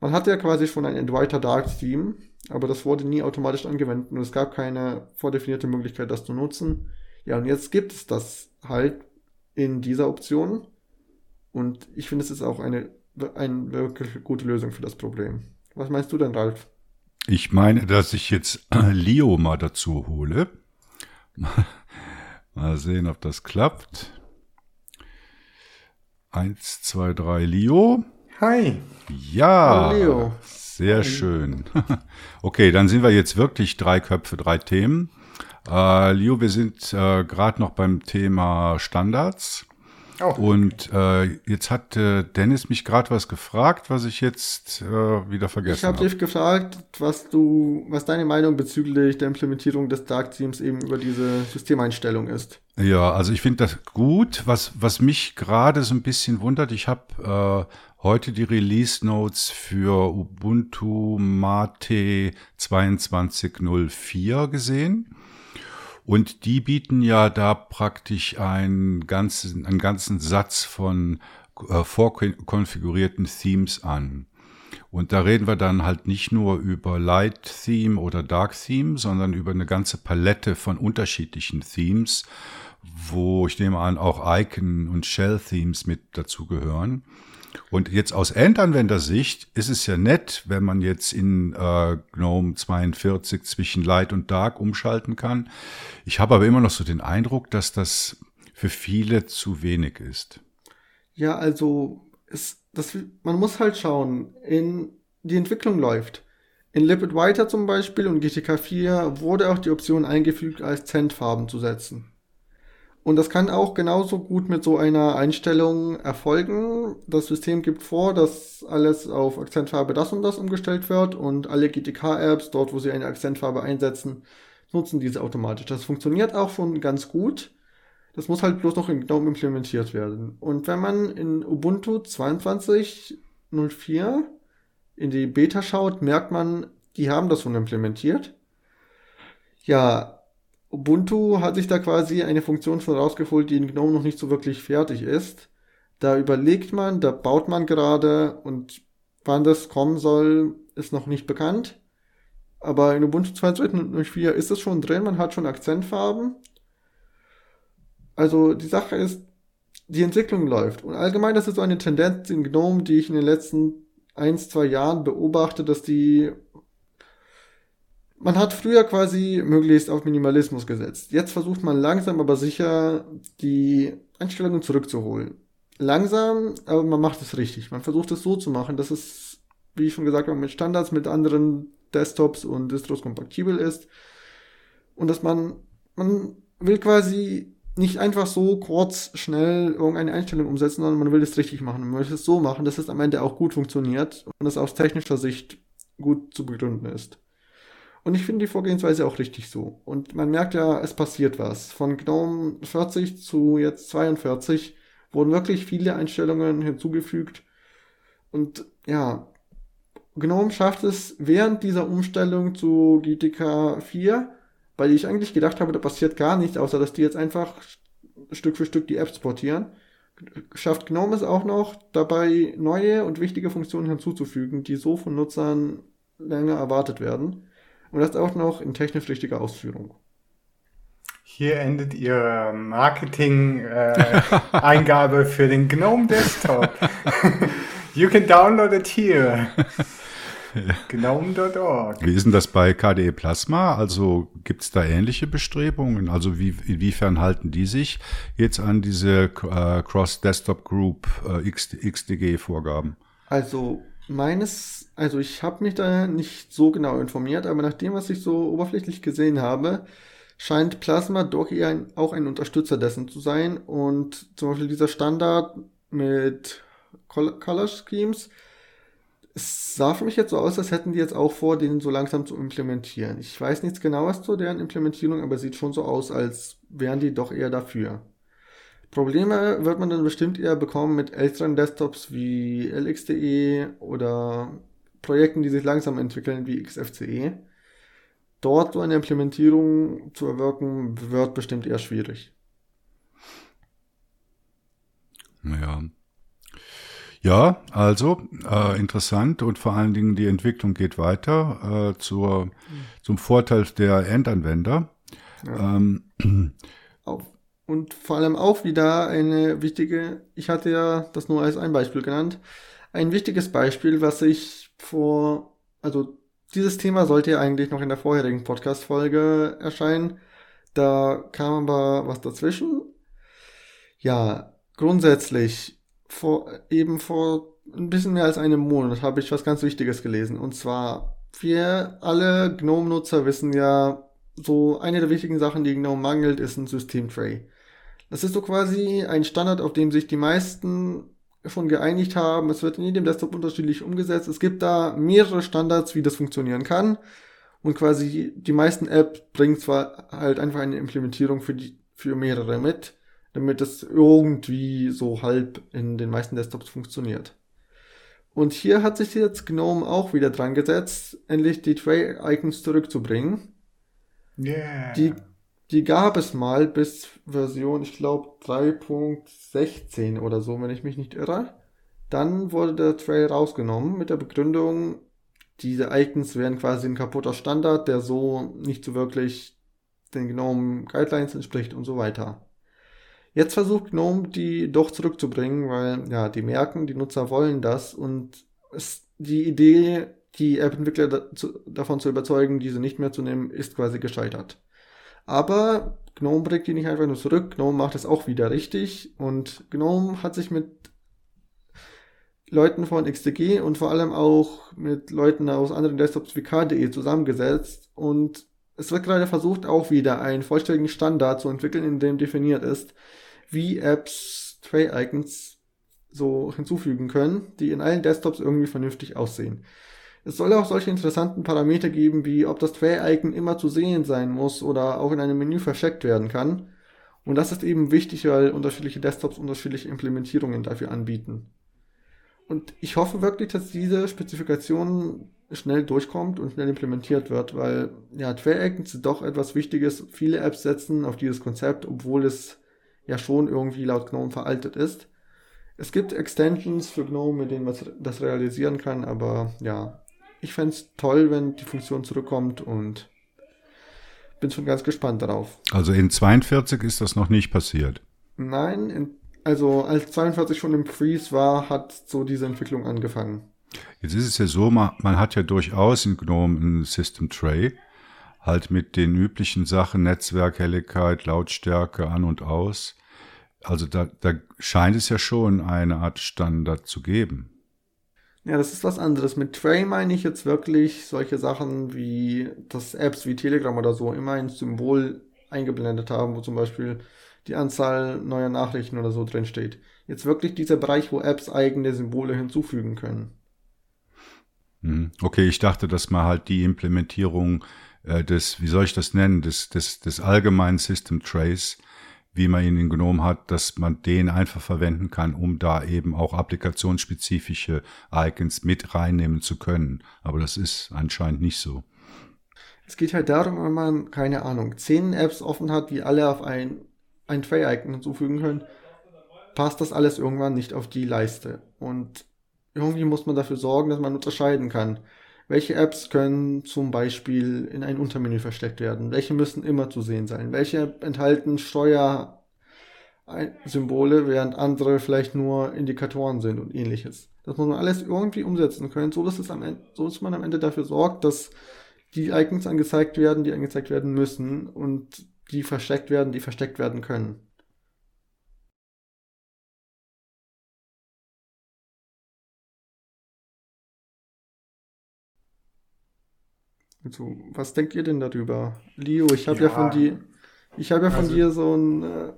Man hatte ja quasi schon ein Adwaita Dark Theme, aber das wurde nie automatisch angewendet und es gab keine vordefinierte Möglichkeit, das zu nutzen. Ja, und jetzt gibt es das halt in dieser Option und ich finde, es ist auch eine, eine wirklich gute Lösung für das Problem. Was meinst du denn, Ralf? Ich meine, dass ich jetzt Leo mal dazu hole. Mal sehen, ob das klappt. Eins, zwei, drei, Leo. Hi. Ja. Hallo, Leo. Sehr Hi. schön. Okay, dann sind wir jetzt wirklich drei Köpfe, drei Themen. Äh, Leo, wir sind äh, gerade noch beim Thema Standards. Oh. Und äh, jetzt hat äh, Dennis mich gerade was gefragt, was ich jetzt äh, wieder vergessen habe. Ich habe dich gefragt, was du, was deine Meinung bezüglich der Implementierung des Dark Themes eben über diese Systemeinstellung ist. Ja, also ich finde das gut. Was, was mich gerade so ein bisschen wundert, ich habe äh, heute die Release Notes für Ubuntu Mate 2204 gesehen. Und die bieten ja da praktisch einen ganzen, einen ganzen Satz von äh, vorkonfigurierten Themes an. Und da reden wir dann halt nicht nur über Light Theme oder Dark Theme, sondern über eine ganze Palette von unterschiedlichen Themes, wo ich nehme an auch Icon und Shell Themes mit dazugehören. Und jetzt aus Endanwendersicht ist es ja nett, wenn man jetzt in äh, GNOME 42 zwischen Light und Dark umschalten kann. Ich habe aber immer noch so den Eindruck, dass das für viele zu wenig ist. Ja, also es, das, man muss halt schauen, in die Entwicklung läuft. In Liquid Writer zum Beispiel und GTK 4 wurde auch die Option eingefügt, als Zentfarben zu setzen. Und das kann auch genauso gut mit so einer Einstellung erfolgen. Das System gibt vor, dass alles auf Akzentfarbe das und das umgestellt wird und alle GTK-Apps, dort wo sie eine Akzentfarbe einsetzen, nutzen diese automatisch. Das funktioniert auch schon ganz gut. Das muss halt bloß noch in GNOME implementiert werden. Und wenn man in Ubuntu 22.04 in die Beta schaut, merkt man, die haben das schon implementiert. Ja, Ubuntu hat sich da quasi eine Funktion vorausgeholt, die in GNOME noch nicht so wirklich fertig ist. Da überlegt man, da baut man gerade und wann das kommen soll, ist noch nicht bekannt. Aber in Ubuntu 2.4 ist es schon drin, man hat schon Akzentfarben. Also die Sache ist, die Entwicklung läuft. Und allgemein, das ist so eine Tendenz in GNOME, die ich in den letzten ein, zwei Jahren beobachte, dass die man hat früher quasi möglichst auf Minimalismus gesetzt. Jetzt versucht man langsam aber sicher die Einstellungen zurückzuholen. Langsam, aber man macht es richtig. Man versucht es so zu machen, dass es, wie ich schon gesagt habe, mit Standards mit anderen Desktops und Distros kompatibel ist. Und dass man, man will quasi nicht einfach so kurz, schnell irgendeine Einstellung umsetzen, sondern man will es richtig machen. Man will es so machen, dass es am Ende auch gut funktioniert und es aus technischer Sicht gut zu begründen ist. Und ich finde die Vorgehensweise auch richtig so. Und man merkt ja, es passiert was. Von GNOME 40 zu jetzt 42 wurden wirklich viele Einstellungen hinzugefügt. Und ja, GNOME schafft es während dieser Umstellung zu GTK 4, weil ich eigentlich gedacht habe, da passiert gar nichts, außer dass die jetzt einfach Stück für Stück die Apps portieren. Schafft GNOME es auch noch, dabei neue und wichtige Funktionen hinzuzufügen, die so von Nutzern länger erwartet werden. Und das auch noch in technisch richtiger Ausführung. Hier endet Ihre Marketing-Eingabe äh, für den GNOME Desktop. you can download it here. GNOME.org. Wie ist denn das bei KDE Plasma? Also gibt es da ähnliche Bestrebungen? Also wie, inwiefern halten die sich jetzt an diese äh, Cross-Desktop Group äh, XDG-Vorgaben? Also meines, also ich habe mich da nicht so genau informiert, aber nach dem, was ich so oberflächlich gesehen habe, scheint Plasma doch eher ein, auch ein Unterstützer dessen zu sein. Und zum Beispiel dieser Standard mit Color Schemes, es sah für mich jetzt so aus, als hätten die jetzt auch vor, den so langsam zu implementieren. Ich weiß nichts genaues zu deren Implementierung, aber sieht schon so aus, als wären die doch eher dafür. Probleme wird man dann bestimmt eher bekommen mit älteren Desktops wie LXDE oder Projekten, die sich langsam entwickeln wie XFCE. Dort so eine Implementierung zu erwirken, wird bestimmt eher schwierig. Ja. Ja, also äh, interessant und vor allen Dingen die Entwicklung geht weiter äh, zur, zum Vorteil der Endanwender. Ja. Ähm, und vor allem auch wieder eine wichtige, ich hatte ja das nur als ein Beispiel genannt, ein wichtiges Beispiel, was ich vor, also dieses Thema sollte ja eigentlich noch in der vorherigen Podcast-Folge erscheinen. Da kam aber was dazwischen. Ja, grundsätzlich, vor, eben vor ein bisschen mehr als einem Monat habe ich was ganz Wichtiges gelesen. Und zwar, wir alle GNOME-Nutzer wissen ja, so eine der wichtigen Sachen, die GNOME mangelt, ist ein System-Tray. Das ist so quasi ein Standard, auf dem sich die meisten schon geeinigt haben. Es wird in jedem Desktop unterschiedlich umgesetzt. Es gibt da mehrere Standards, wie das funktionieren kann. Und quasi die meisten Apps bringen zwar halt einfach eine Implementierung für die, für mehrere mit, damit es irgendwie so halb in den meisten Desktops funktioniert. Und hier hat sich jetzt GNOME auch wieder dran gesetzt, endlich die Tray-Icons zurückzubringen. Yeah. Die, die gab es mal bis Version, ich glaube, 3.16 oder so, wenn ich mich nicht irre. Dann wurde der Tray rausgenommen mit der Begründung, diese Icons wären quasi ein kaputter Standard, der so nicht so wirklich den GNOME Guidelines entspricht und so weiter. Jetzt versucht GNOME die doch zurückzubringen, weil ja, die merken, die Nutzer wollen das und es, die Idee, die App-Entwickler da, davon zu überzeugen, diese nicht mehr zu nehmen, ist quasi gescheitert. Aber GNOME bringt die nicht einfach nur zurück, GNOME macht es auch wieder richtig. Und GNOME hat sich mit Leuten von XDG und vor allem auch mit Leuten aus anderen Desktops wie KDE zusammengesetzt. Und es wird gerade versucht, auch wieder einen vollständigen Standard zu entwickeln, in dem definiert ist, wie Apps Tray-Icons so hinzufügen können, die in allen Desktops irgendwie vernünftig aussehen. Es soll auch solche interessanten Parameter geben, wie ob das Tray-Icon immer zu sehen sein muss oder auch in einem Menü versteckt werden kann. Und das ist eben wichtig, weil unterschiedliche Desktops unterschiedliche Implementierungen dafür anbieten. Und ich hoffe wirklich, dass diese Spezifikation schnell durchkommt und schnell implementiert wird, weil ja, Tray-Icons sind doch etwas Wichtiges. Viele Apps setzen auf dieses Konzept, obwohl es ja schon irgendwie laut GNOME veraltet ist. Es gibt Extensions für GNOME, mit denen man das realisieren kann, aber ja, ich fände es toll, wenn die Funktion zurückkommt und bin schon ganz gespannt darauf. Also in 42 ist das noch nicht passiert. Nein, in, also als 42 schon im Freeze war, hat so diese Entwicklung angefangen. Jetzt ist es ja so, man, man hat ja durchaus in GNOME ein System Tray, halt mit den üblichen Sachen, Netzwerk, Helligkeit, Lautstärke an und aus. Also da, da scheint es ja schon eine Art Standard zu geben. Ja, das ist was anderes. Mit Tray meine ich jetzt wirklich solche Sachen wie, dass Apps wie Telegram oder so immer ein Symbol eingeblendet haben, wo zum Beispiel die Anzahl neuer Nachrichten oder so drin steht. Jetzt wirklich dieser Bereich, wo Apps eigene Symbole hinzufügen können. Mhm. Okay, ich dachte, dass man halt die Implementierung äh, des, wie soll ich das nennen, des, des, des allgemeinen System Trace, wie man ihn genommen hat, dass man den einfach verwenden kann, um da eben auch applikationsspezifische Icons mit reinnehmen zu können. Aber das ist anscheinend nicht so. Es geht halt darum, wenn man, keine Ahnung, zehn Apps offen hat, die alle auf ein, ein Tray-Icon hinzufügen können, passt das alles irgendwann nicht auf die Leiste. Und irgendwie muss man dafür sorgen, dass man unterscheiden kann. Welche Apps können zum Beispiel in ein Untermenü versteckt werden? Welche müssen immer zu sehen sein? Welche enthalten Steuersymbole, während andere vielleicht nur Indikatoren sind und ähnliches? Das muss man alles irgendwie umsetzen können, so dass, es am Ende, so dass man am Ende dafür sorgt, dass die Icons angezeigt werden, die angezeigt werden müssen und die versteckt werden, die versteckt werden können. Also, was denkt ihr denn darüber? Leo, ich habe ja. ja. von dir, ich habe ja von also, dir so ein, äh,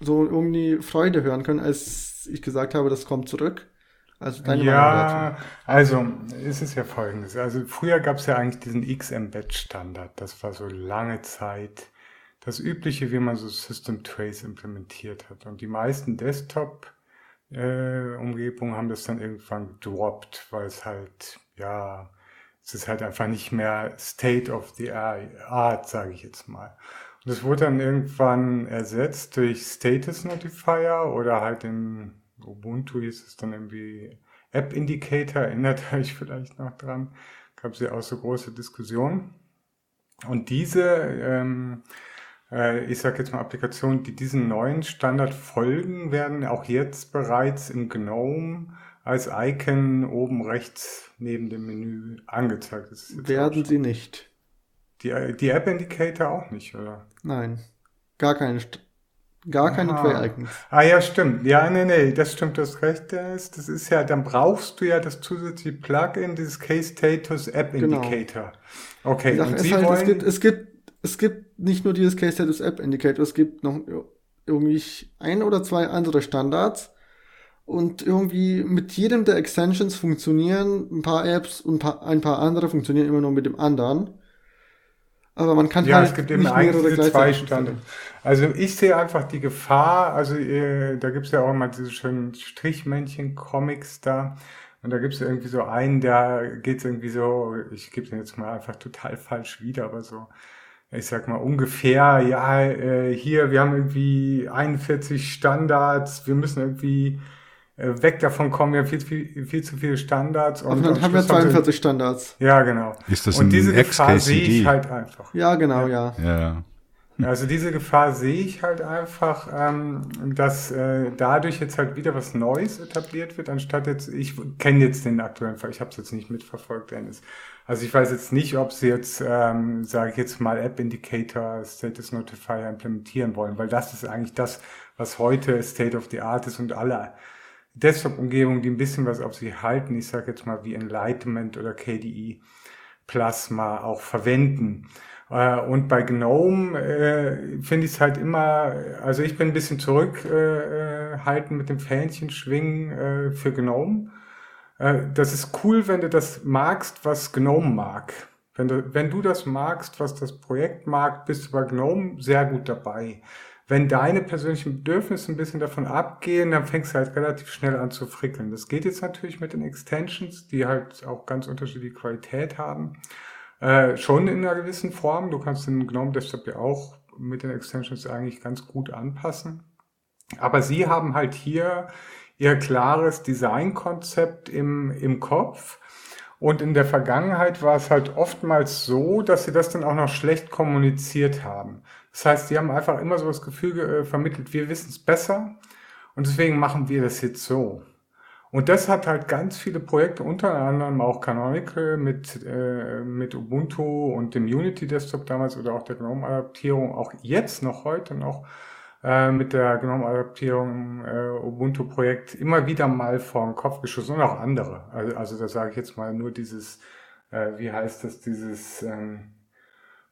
so irgendwie Freude hören können, als ich gesagt habe, das kommt zurück. Also deine ja, also ist es ja folgendes. Also früher gab es ja eigentlich diesen XMBed-Standard. Das war so lange Zeit das Übliche, wie man so System Trace implementiert hat. Und die meisten Desktop-Umgebungen äh, haben das dann irgendwann gedroppt, weil es halt, ja, es ist halt einfach nicht mehr State of the Art, sage ich jetzt mal. Und es wurde dann irgendwann ersetzt durch Status Notifier oder halt im Ubuntu hieß es dann irgendwie App Indicator, erinnert euch vielleicht noch dran. Gab es ja auch so große Diskussionen. Und diese, ähm, äh, ich sage jetzt mal Applikationen, die diesen neuen Standard folgen, werden auch jetzt bereits im GNOME als Icon oben rechts neben dem Menü angezeigt. Werden sie nicht. Die, die App Indicator auch nicht, oder? Nein. Gar keine, gar keine Tray-Icons. Ah ja, stimmt. Ja, nee, nee, das stimmt, das recht ist. Das ist ja, dann brauchst du ja das zusätzliche Plugin, dieses Case Status App genau. Indicator. Genau. Okay, und Sie halt, wollen... Es gibt, es gibt, es gibt nicht nur dieses Case Status App Indicator, es gibt noch irgendwie ein oder zwei andere Standards und irgendwie mit jedem der Extensions funktionieren ein paar Apps und ein paar, ein paar andere funktionieren immer nur mit dem anderen. Aber man kann ja, halt es gibt eben diese zwei Standards. Also ich sehe einfach die Gefahr, also äh, da gibt es ja auch mal diese schönen Strichmännchen-Comics da. Und da gibt es irgendwie so einen, der geht irgendwie so, ich gebe den jetzt mal einfach total falsch wieder, aber so, ich sag mal ungefähr, ja, äh, hier, wir haben irgendwie 41 Standards, wir müssen irgendwie weg davon kommen, haben viel, viel, viel zu viele Standards. Und, und dann haben wir 42 Standards. Ja, genau. Ist das und ein diese Gefahr sehe ich halt einfach. Ja, genau, ja. Ja. Also diese Gefahr sehe ich halt einfach, ähm, dass äh, dadurch jetzt halt wieder was Neues etabliert wird, anstatt jetzt, ich kenne jetzt den aktuellen Fall, ich habe es jetzt nicht mitverfolgt, Dennis. Also ich weiß jetzt nicht, ob sie jetzt, ähm, sage ich jetzt mal, App Indicator, Status Notifier implementieren wollen, weil das ist eigentlich das, was heute State of the Art ist und alle Desktop-Umgebungen, die ein bisschen was auf sie halten, ich sage jetzt mal wie Enlightenment oder KDE Plasma auch verwenden. Äh, und bei GNOME äh, finde ich es halt immer, also ich bin ein bisschen zurückhaltend äh, mit dem Fähnchen schwingen äh, für GNOME. Äh, das ist cool, wenn du das magst, was GNOME mag. Wenn du, wenn du das magst, was das Projekt mag, bist du bei GNOME sehr gut dabei. Wenn deine persönlichen Bedürfnisse ein bisschen davon abgehen, dann fängst du halt relativ schnell an zu frickeln. Das geht jetzt natürlich mit den Extensions, die halt auch ganz unterschiedliche Qualität haben. Äh, schon in einer gewissen Form. Du kannst den GNOME Desktop ja auch mit den Extensions eigentlich ganz gut anpassen. Aber sie haben halt hier ihr klares Designkonzept im, im Kopf. Und in der Vergangenheit war es halt oftmals so, dass sie das dann auch noch schlecht kommuniziert haben. Das heißt, sie haben einfach immer so das Gefühl äh, vermittelt, wir wissen es besser und deswegen machen wir das jetzt so. Und das hat halt ganz viele Projekte, unter anderem auch Canonical mit, äh, mit Ubuntu und dem Unity Desktop damals oder auch der GNOME-Adaptierung, auch jetzt noch heute noch äh, mit der GNOME-Adaptierung äh, Ubuntu-Projekt immer wieder mal vor den Kopf geschossen und auch andere. Also, also da sage ich jetzt mal nur dieses, äh, wie heißt das, dieses ähm,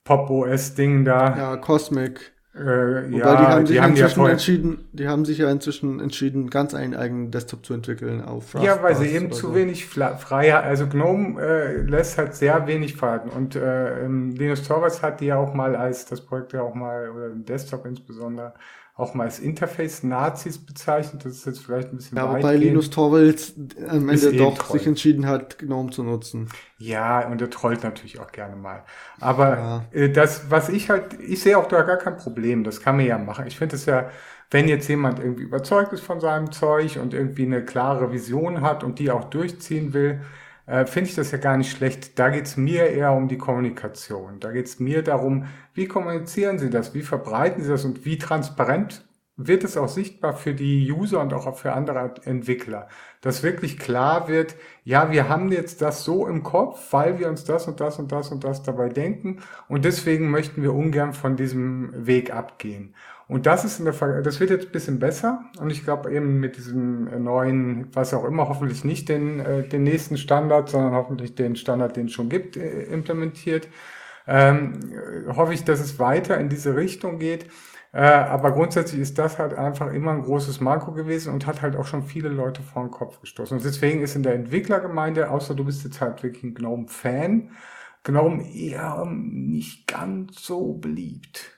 Pop-OS-Ding da. Ja, Cosmic. Äh, Wobei ja, die haben sich die haben inzwischen ja entschieden, die haben sich ja inzwischen entschieden, ganz einen eigenen Desktop zu entwickeln auf Rust Ja, weil sie eben zu so. wenig Freiheit, also GNOME äh, lässt halt sehr wenig Freiheit und äh, Linus Torvalds hat die ja auch mal als das Projekt ja auch mal oder Desktop insbesondere auch mal als Interface-Nazis bezeichnet. Das ist jetzt vielleicht ein bisschen Ja, wobei Linus Torvalds am Ende doch Troll. sich entschieden hat, GNOME zu nutzen. Ja, und er trollt natürlich auch gerne mal. Aber ja. äh, das, was ich halt, ich sehe auch da gar kein Problem. Das kann man ja machen. Ich finde es ja, wenn jetzt jemand irgendwie überzeugt ist von seinem Zeug und irgendwie eine klare Vision hat und die auch durchziehen will, äh, finde ich das ja gar nicht schlecht. Da geht es mir eher um die Kommunikation. Da geht es mir darum, wie kommunizieren Sie das, wie verbreiten Sie das und wie transparent wird es auch sichtbar für die User und auch für andere Entwickler, dass wirklich klar wird, ja, wir haben jetzt das so im Kopf, weil wir uns das und das und das und das dabei denken und deswegen möchten wir ungern von diesem Weg abgehen. Und das ist in der Ver das wird jetzt ein bisschen besser. Und ich glaube eben mit diesem äh, neuen, was auch immer, hoffentlich nicht den, äh, den nächsten Standard, sondern hoffentlich den Standard, den es schon gibt, äh, implementiert. Ähm, hoffe ich, dass es weiter in diese Richtung geht. Äh, aber grundsätzlich ist das halt einfach immer ein großes Marco gewesen und hat halt auch schon viele Leute vor den Kopf gestoßen. Und deswegen ist in der Entwicklergemeinde, außer du bist jetzt halt wirklich ein GNOME-Fan, GNOME eher nicht ganz so beliebt.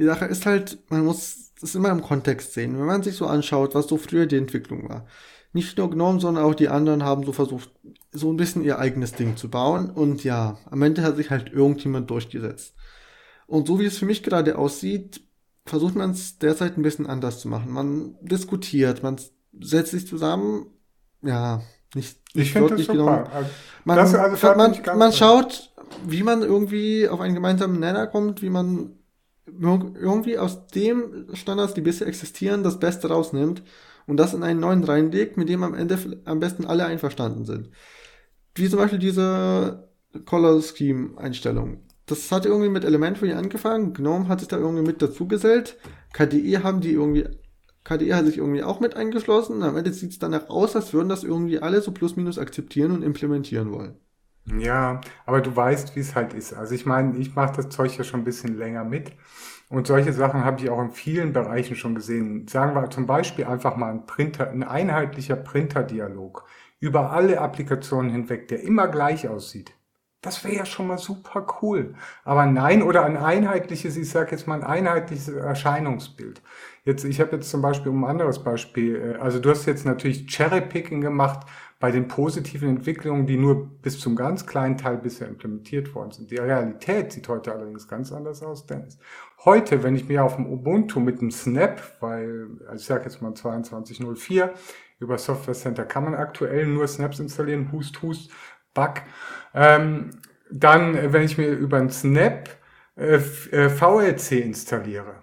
Die Sache ist halt, man muss das immer im Kontext sehen. Wenn man sich so anschaut, was so früher die Entwicklung war. Nicht nur Gnome, sondern auch die anderen haben so versucht, so ein bisschen ihr eigenes Ding zu bauen. Und ja, am Ende hat sich halt irgendjemand durchgesetzt. Und so wie es für mich gerade aussieht, versucht man es derzeit ein bisschen anders zu machen. Man diskutiert, man setzt sich zusammen, ja, nicht, ich finde das super. Genau. Man, also man, man schaut, wie man irgendwie auf einen gemeinsamen Nenner kommt, wie man irgendwie aus dem Standards, die bisher existieren, das Beste rausnimmt und das in einen neuen reinlegt, mit dem am Ende am besten alle einverstanden sind. Wie zum Beispiel diese Color Scheme Einstellung. Das hat irgendwie mit Elementary angefangen. GNOME hat sich da irgendwie mit dazugesellt. KDE haben die irgendwie, KDE hat sich irgendwie auch mit eingeschlossen. Am Ende sieht es danach aus, als würden das irgendwie alle so plus minus akzeptieren und implementieren wollen. Ja, aber du weißt, wie es halt ist. Also ich meine, ich mache das Zeug ja schon ein bisschen länger mit. Und solche Sachen habe ich auch in vielen Bereichen schon gesehen. Sagen wir zum Beispiel einfach mal ein Printer, ein einheitlicher Printerdialog über alle Applikationen hinweg, der immer gleich aussieht. Das wäre ja schon mal super cool. Aber nein, oder ein einheitliches, ich sage jetzt mal ein einheitliches Erscheinungsbild. Jetzt, ich habe jetzt zum Beispiel um ein anderes Beispiel, äh, also du hast jetzt natürlich Cherry-Picking gemacht bei den positiven Entwicklungen, die nur bis zum ganz kleinen Teil bisher implementiert worden sind. Die Realität sieht heute allerdings ganz anders aus, Dennis. Heute, wenn ich mir auf dem Ubuntu mit dem Snap, weil, also ich sage jetzt mal 22.04, über Software Center kann man aktuell nur Snaps installieren, Hust, Hust, Bug. Ähm, dann, wenn ich mir über ein Snap äh, äh VLC installiere,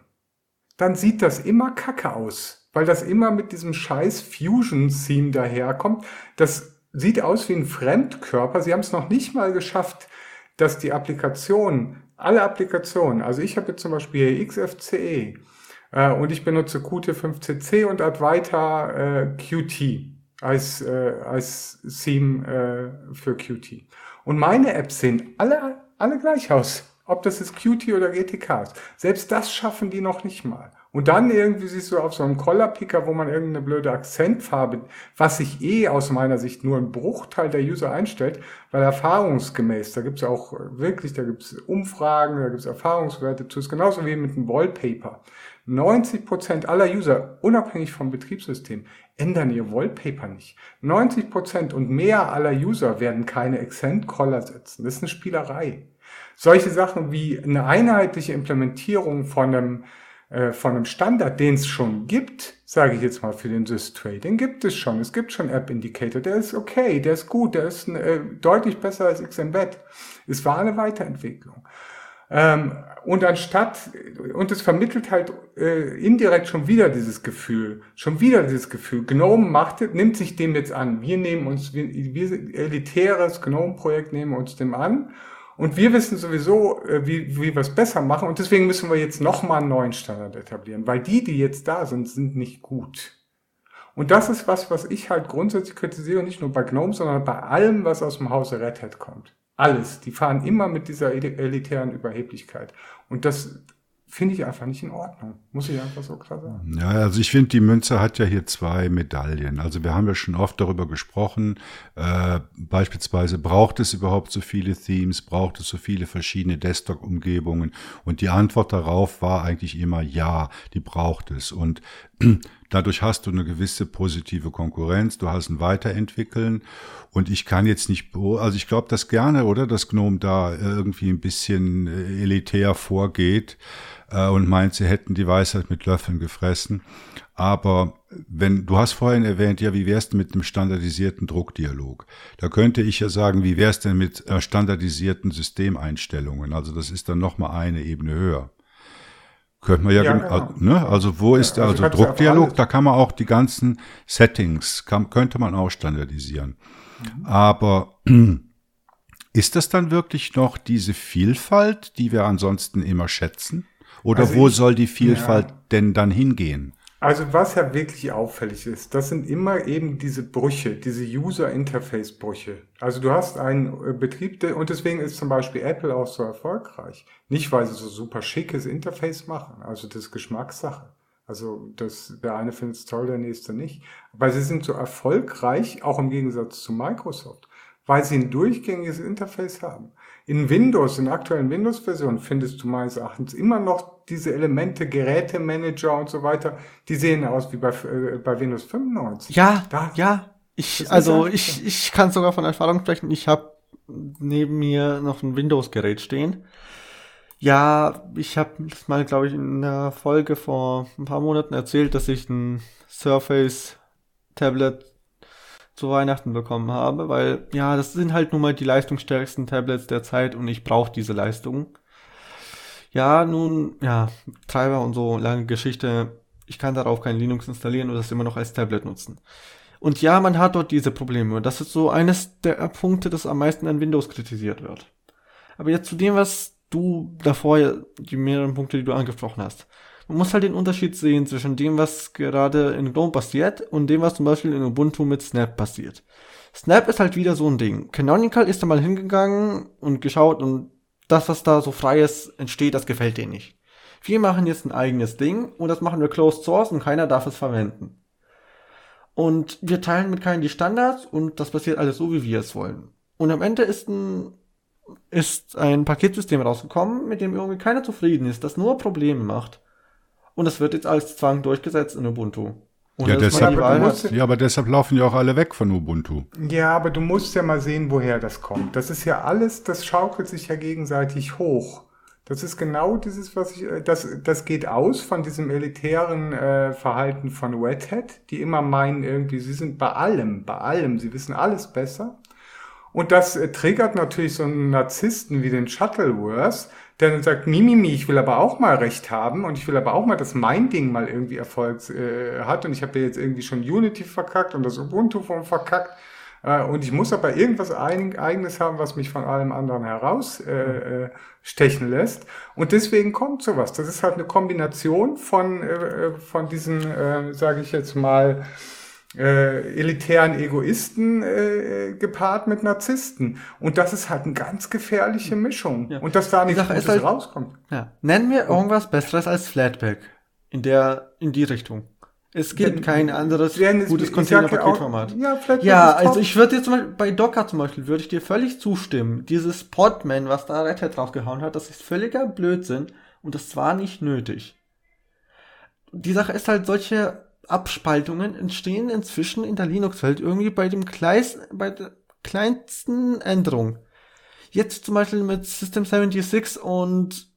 dann sieht das immer kacke aus weil das immer mit diesem scheiß Fusion-Theme daherkommt. Das sieht aus wie ein Fremdkörper. Sie haben es noch nicht mal geschafft, dass die Applikation, alle Applikationen, also ich habe jetzt zum Beispiel XFCE äh, und ich benutze Qt5cc und Advaita äh, Qt als, äh, als Theme äh, für Qt. Und meine Apps sehen alle, alle gleich aus. Ob das ist Qt oder GTK ist. Selbst das schaffen die noch nicht mal. Und dann irgendwie siehst du auf so einem Collar-Picker, wo man irgendeine blöde Akzentfarbe, was sich eh aus meiner Sicht nur ein Bruchteil der User einstellt, weil erfahrungsgemäß, da gibt's auch wirklich, da gibt's Umfragen, da gibt's Erfahrungswerte zu, ist genauso wie mit einem Wallpaper. 90 Prozent aller User, unabhängig vom Betriebssystem, ändern ihr Wallpaper nicht. 90 Prozent und mehr aller User werden keine Accent-Collar setzen. Das ist eine Spielerei. Solche Sachen wie eine einheitliche Implementierung von einem äh, von einem Standard, den es schon gibt, sage ich jetzt mal für den SysTray, den gibt es schon. Es gibt schon App Indicator, der ist okay, der ist gut, der ist äh, deutlich besser als XMBet. Es war eine Weiterentwicklung. Ähm, und anstatt, und es vermittelt halt äh, indirekt schon wieder dieses Gefühl, schon wieder dieses Gefühl, Gnome macht, nimmt sich dem jetzt an. Wir nehmen uns, wir, wir elitäres Gnome-Projekt nehmen uns dem an und wir wissen sowieso, äh, wie, wie wir es besser machen. Und deswegen müssen wir jetzt nochmal einen neuen Standard etablieren. Weil die, die jetzt da sind, sind nicht gut. Und das ist was, was ich halt grundsätzlich kritisiere, nicht nur bei GNOME, sondern bei allem, was aus dem Hause Red Hat kommt. Alles. Die fahren immer mit dieser elitären Überheblichkeit. Und das, finde ich einfach nicht in Ordnung. Muss ich einfach so klar sagen. Ja, also ich finde, die Münze hat ja hier zwei Medaillen. Also wir haben ja schon oft darüber gesprochen. Äh, beispielsweise braucht es überhaupt so viele Themes, braucht es so viele verschiedene Desktop-Umgebungen? Und die Antwort darauf war eigentlich immer ja, die braucht es. Und dadurch hast du eine gewisse positive Konkurrenz, du hast ein Weiterentwickeln und ich kann jetzt nicht, also ich glaube das gerne, oder, dass Gnome da irgendwie ein bisschen äh, elitär vorgeht äh, und meint, sie hätten die Weisheit mit Löffeln gefressen. Aber wenn, du hast vorhin erwähnt, ja, wie wär's denn mit einem standardisierten Druckdialog? Da könnte ich ja sagen, wie wär's denn mit äh, standardisierten Systemeinstellungen? Also das ist dann nochmal eine Ebene höher. Könnte man ja, ja genau. ne? Also wo ist der, also, also Druckdialog, da kann man auch die ganzen Settings, kann, könnte man auch standardisieren. Mhm. Aber ist das dann wirklich noch diese Vielfalt, die wir ansonsten immer schätzen? Oder also wo ich, soll die Vielfalt ja. denn dann hingehen? Also was ja wirklich auffällig ist, das sind immer eben diese Brüche, diese User-Interface-Brüche. Also du hast einen äh, Betrieb, und deswegen ist zum Beispiel Apple auch so erfolgreich. Nicht, weil sie so super schickes Interface machen, also das ist Geschmackssache. Also das, der eine findet es toll, der nächste nicht. Aber sie sind so erfolgreich, auch im Gegensatz zu Microsoft, weil sie ein durchgängiges Interface haben. In Windows, in aktuellen Windows-Versionen findest du meines Erachtens immer noch diese Elemente, Gerätemanager und so weiter, die sehen aus wie bei, äh, bei Windows 95. Ja, da, ja. Ich, also ich, ich kann sogar von Erfahrung sprechen. Ich habe neben mir noch ein Windows-Gerät stehen. Ja, ich habe mal, glaube ich, in einer Folge vor ein paar Monaten erzählt, dass ich ein Surface Tablet zu Weihnachten bekommen habe, weil ja, das sind halt nun mal die leistungsstärksten Tablets der Zeit und ich brauche diese Leistung. Ja, nun, ja, Treiber und so, lange Geschichte. Ich kann darauf kein Linux installieren und das immer noch als Tablet nutzen. Und ja, man hat dort diese Probleme. Das ist so eines der Punkte, das am meisten an Windows kritisiert wird. Aber jetzt zu dem, was du davor, die mehreren Punkte, die du angesprochen hast. Man muss halt den Unterschied sehen zwischen dem, was gerade in GNOME passiert und dem, was zum Beispiel in Ubuntu mit Snap passiert. Snap ist halt wieder so ein Ding. Canonical ist da mal hingegangen und geschaut und das, was da so frei ist, entsteht, das gefällt denen nicht. wir machen jetzt ein eigenes Ding und das machen wir closed source und keiner darf es verwenden. Und wir teilen mit keinem die Standards und das passiert alles so, wie wir es wollen. Und am Ende ist ein, ist ein Paketsystem rausgekommen, mit dem irgendwie keiner zufrieden ist, das nur Probleme macht. Und das wird jetzt als Zwang durchgesetzt in Ubuntu. Ja, deshalb, musst, ja, aber deshalb laufen ja auch alle weg von Ubuntu. Ja, aber du musst ja mal sehen, woher das kommt. Das ist ja alles, das schaukelt sich ja gegenseitig hoch. Das ist genau dieses, was ich, äh, das, das geht aus von diesem elitären äh, Verhalten von Red Hat, die immer meinen irgendwie, sie sind bei allem, bei allem, sie wissen alles besser. Und das äh, triggert natürlich so einen Narzissten wie den Shuttleworth, der dann sagt, Mimimi, ich will aber auch mal Recht haben und ich will aber auch mal, dass mein Ding mal irgendwie Erfolg äh, hat. Und ich habe ja jetzt irgendwie schon Unity verkackt und das Ubuntu vom verkackt. Äh, und ich muss aber irgendwas ein, eigenes haben, was mich von allem anderen herausstechen äh, äh lässt. Und deswegen kommt sowas. Das ist halt eine Kombination von, äh, äh von diesen, sage ich jetzt mal, äh, elitären Egoisten äh, gepaart mit Narzissten. Und das ist halt eine ganz gefährliche Mischung. Ja. Und dass da nichts Gutes halt, rauskommt. Ja. Nennen wir irgendwas Besseres als Flatpak. In der, in die Richtung. Es gibt kein anderes gutes Containerpaketformat. Ja, ja also ich würde jetzt zum Beispiel, bei Docker zum Beispiel, würde ich dir völlig zustimmen. Dieses Podman, was da Red Hat draufgehauen hat, das ist völliger Blödsinn und das war nicht nötig. Die Sache ist halt, solche Abspaltungen entstehen inzwischen in der Linux-Welt irgendwie bei dem Kleis, bei der kleinsten Änderung. Jetzt zum Beispiel mit System 76 und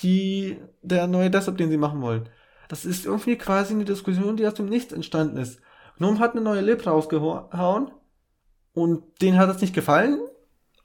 die, der neue Desktop, den sie machen wollen. Das ist irgendwie quasi eine Diskussion, die aus dem Nichts entstanden ist. GNOME hat eine neue Lib rausgehauen und denen hat das nicht gefallen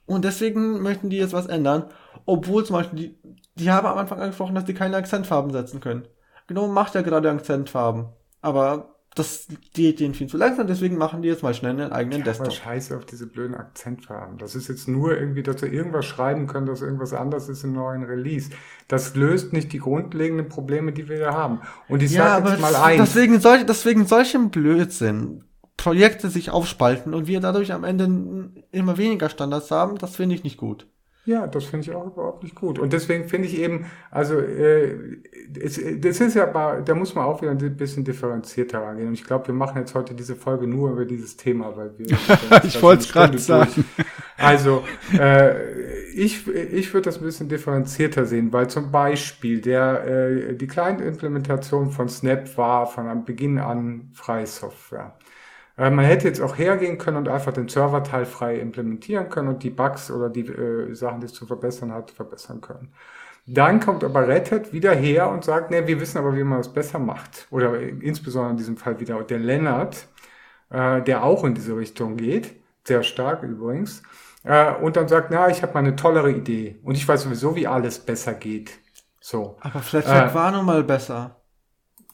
und deswegen möchten die jetzt was ändern. Obwohl zum Beispiel die, die haben am Anfang angesprochen, dass die keine Akzentfarben setzen können. GNOME macht ja gerade Akzentfarben. Aber das geht denen viel zu langsam, deswegen machen die jetzt mal schnell einen eigenen ja, Desktop. Aber scheiße auf diese blöden Akzentfarben. Das ist jetzt nur irgendwie, dass wir irgendwas schreiben können, dass irgendwas anders ist im neuen Release. Das löst nicht die grundlegenden Probleme, die wir da haben. Und ich ja, sage jetzt mal eins. Deswegen, solch, deswegen solchem Blödsinn Projekte sich aufspalten und wir dadurch am Ende immer weniger Standards haben, das finde ich nicht gut. Ja, das finde ich auch überhaupt nicht gut. Und deswegen finde ich eben, also äh, es, das ist ja aber, da muss man auch wieder ein bisschen differenzierter rangehen. Und ich glaube, wir machen jetzt heute diese Folge nur über dieses Thema, weil wir. ich wollte es gerade sagen. Also äh, ich, ich würde das ein bisschen differenzierter sehen, weil zum Beispiel der äh, die Client-Implementation von Snap war von Beginn an freie Software. Äh, man hätte jetzt auch hergehen können und einfach den Serverteil frei implementieren können und die Bugs oder die äh, Sachen, die es zu verbessern hat, verbessern können. Dann kommt aber Red Hat wieder her und sagt, ne, wir wissen aber, wie man das besser macht. Oder insbesondere in diesem Fall wieder der Lennart, äh, der auch in diese Richtung geht, sehr stark übrigens, äh, und dann sagt, na, ich habe mal eine tollere Idee und ich weiß sowieso, wie alles besser geht. So. Aber Flatpak äh, war nun mal besser.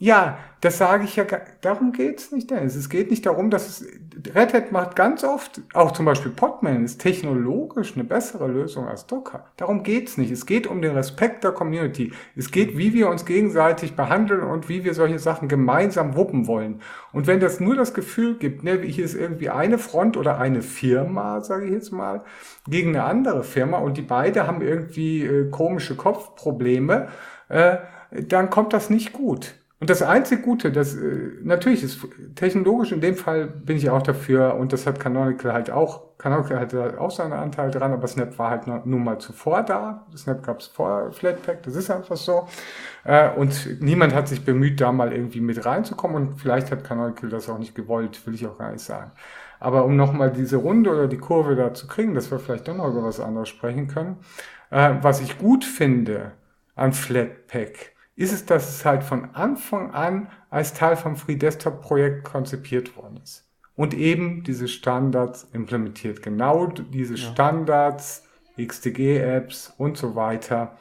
Ja, das sage ich ja, darum geht's nicht, Dennis. Es geht nicht darum, dass es, Red Hat macht ganz oft, auch zum Beispiel Podman ist technologisch eine bessere Lösung als Docker. Darum geht's nicht. Es geht um den Respekt der Community. Es geht, wie wir uns gegenseitig behandeln und wie wir solche Sachen gemeinsam wuppen wollen. Und wenn das nur das Gefühl gibt, ne, hier ist irgendwie eine Front oder eine Firma, sage ich jetzt mal, gegen eine andere Firma und die beide haben irgendwie äh, komische Kopfprobleme, äh, dann kommt das nicht gut. Und das einzige Gute, das äh, natürlich ist technologisch in dem Fall bin ich auch dafür und das hat Canonical halt auch, Canonical hatte auch seinen Anteil dran, aber Snap war halt nur mal zuvor da. Snap gab es vor Flatpak, das ist einfach so. Äh, und niemand hat sich bemüht, da mal irgendwie mit reinzukommen und vielleicht hat Canonical das auch nicht gewollt, will ich auch gar nicht sagen. Aber um nochmal diese Runde oder die Kurve da zu kriegen, dass wir vielleicht doch noch über was anderes sprechen können. Äh, was ich gut finde an Flatpak, ist es, dass es halt von Anfang an als Teil vom Free Desktop Projekt konzipiert worden ist. Und eben diese Standards implementiert. Genau diese ja. Standards, XDG-Apps und so weiter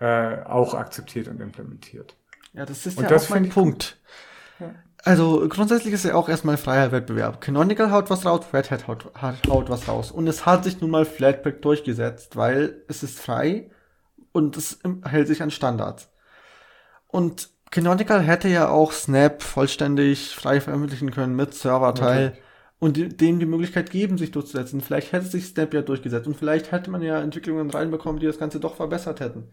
äh, auch akzeptiert und implementiert. Ja, das ist und ja das auch mein Punkt. Ja. Also grundsätzlich ist ja auch erstmal freier Wettbewerb. Canonical haut was raus, Red Hat haut, haut was raus. Und es hat sich nun mal Flatpak durchgesetzt, weil es ist frei und es hält sich an Standards. Und Canonical hätte ja auch Snap vollständig frei veröffentlichen können mit Serverteil okay. und dem die Möglichkeit geben, sich durchzusetzen. Vielleicht hätte sich Snap ja durchgesetzt und vielleicht hätte man ja Entwicklungen reinbekommen, die das Ganze doch verbessert hätten.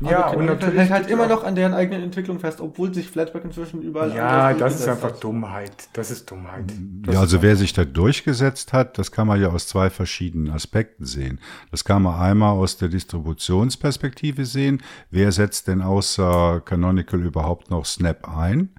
Ja, und natürlich hält halt immer noch an deren eigenen Entwicklung fest, obwohl sich Flatpak inzwischen überall Ja, das ist einfach hat. Dummheit. Das ist Dummheit. Das ja, also wer sich da durchgesetzt hat, das kann man ja aus zwei verschiedenen Aspekten sehen. Das kann man einmal aus der Distributionsperspektive sehen. Wer setzt denn außer Canonical überhaupt noch Snap ein?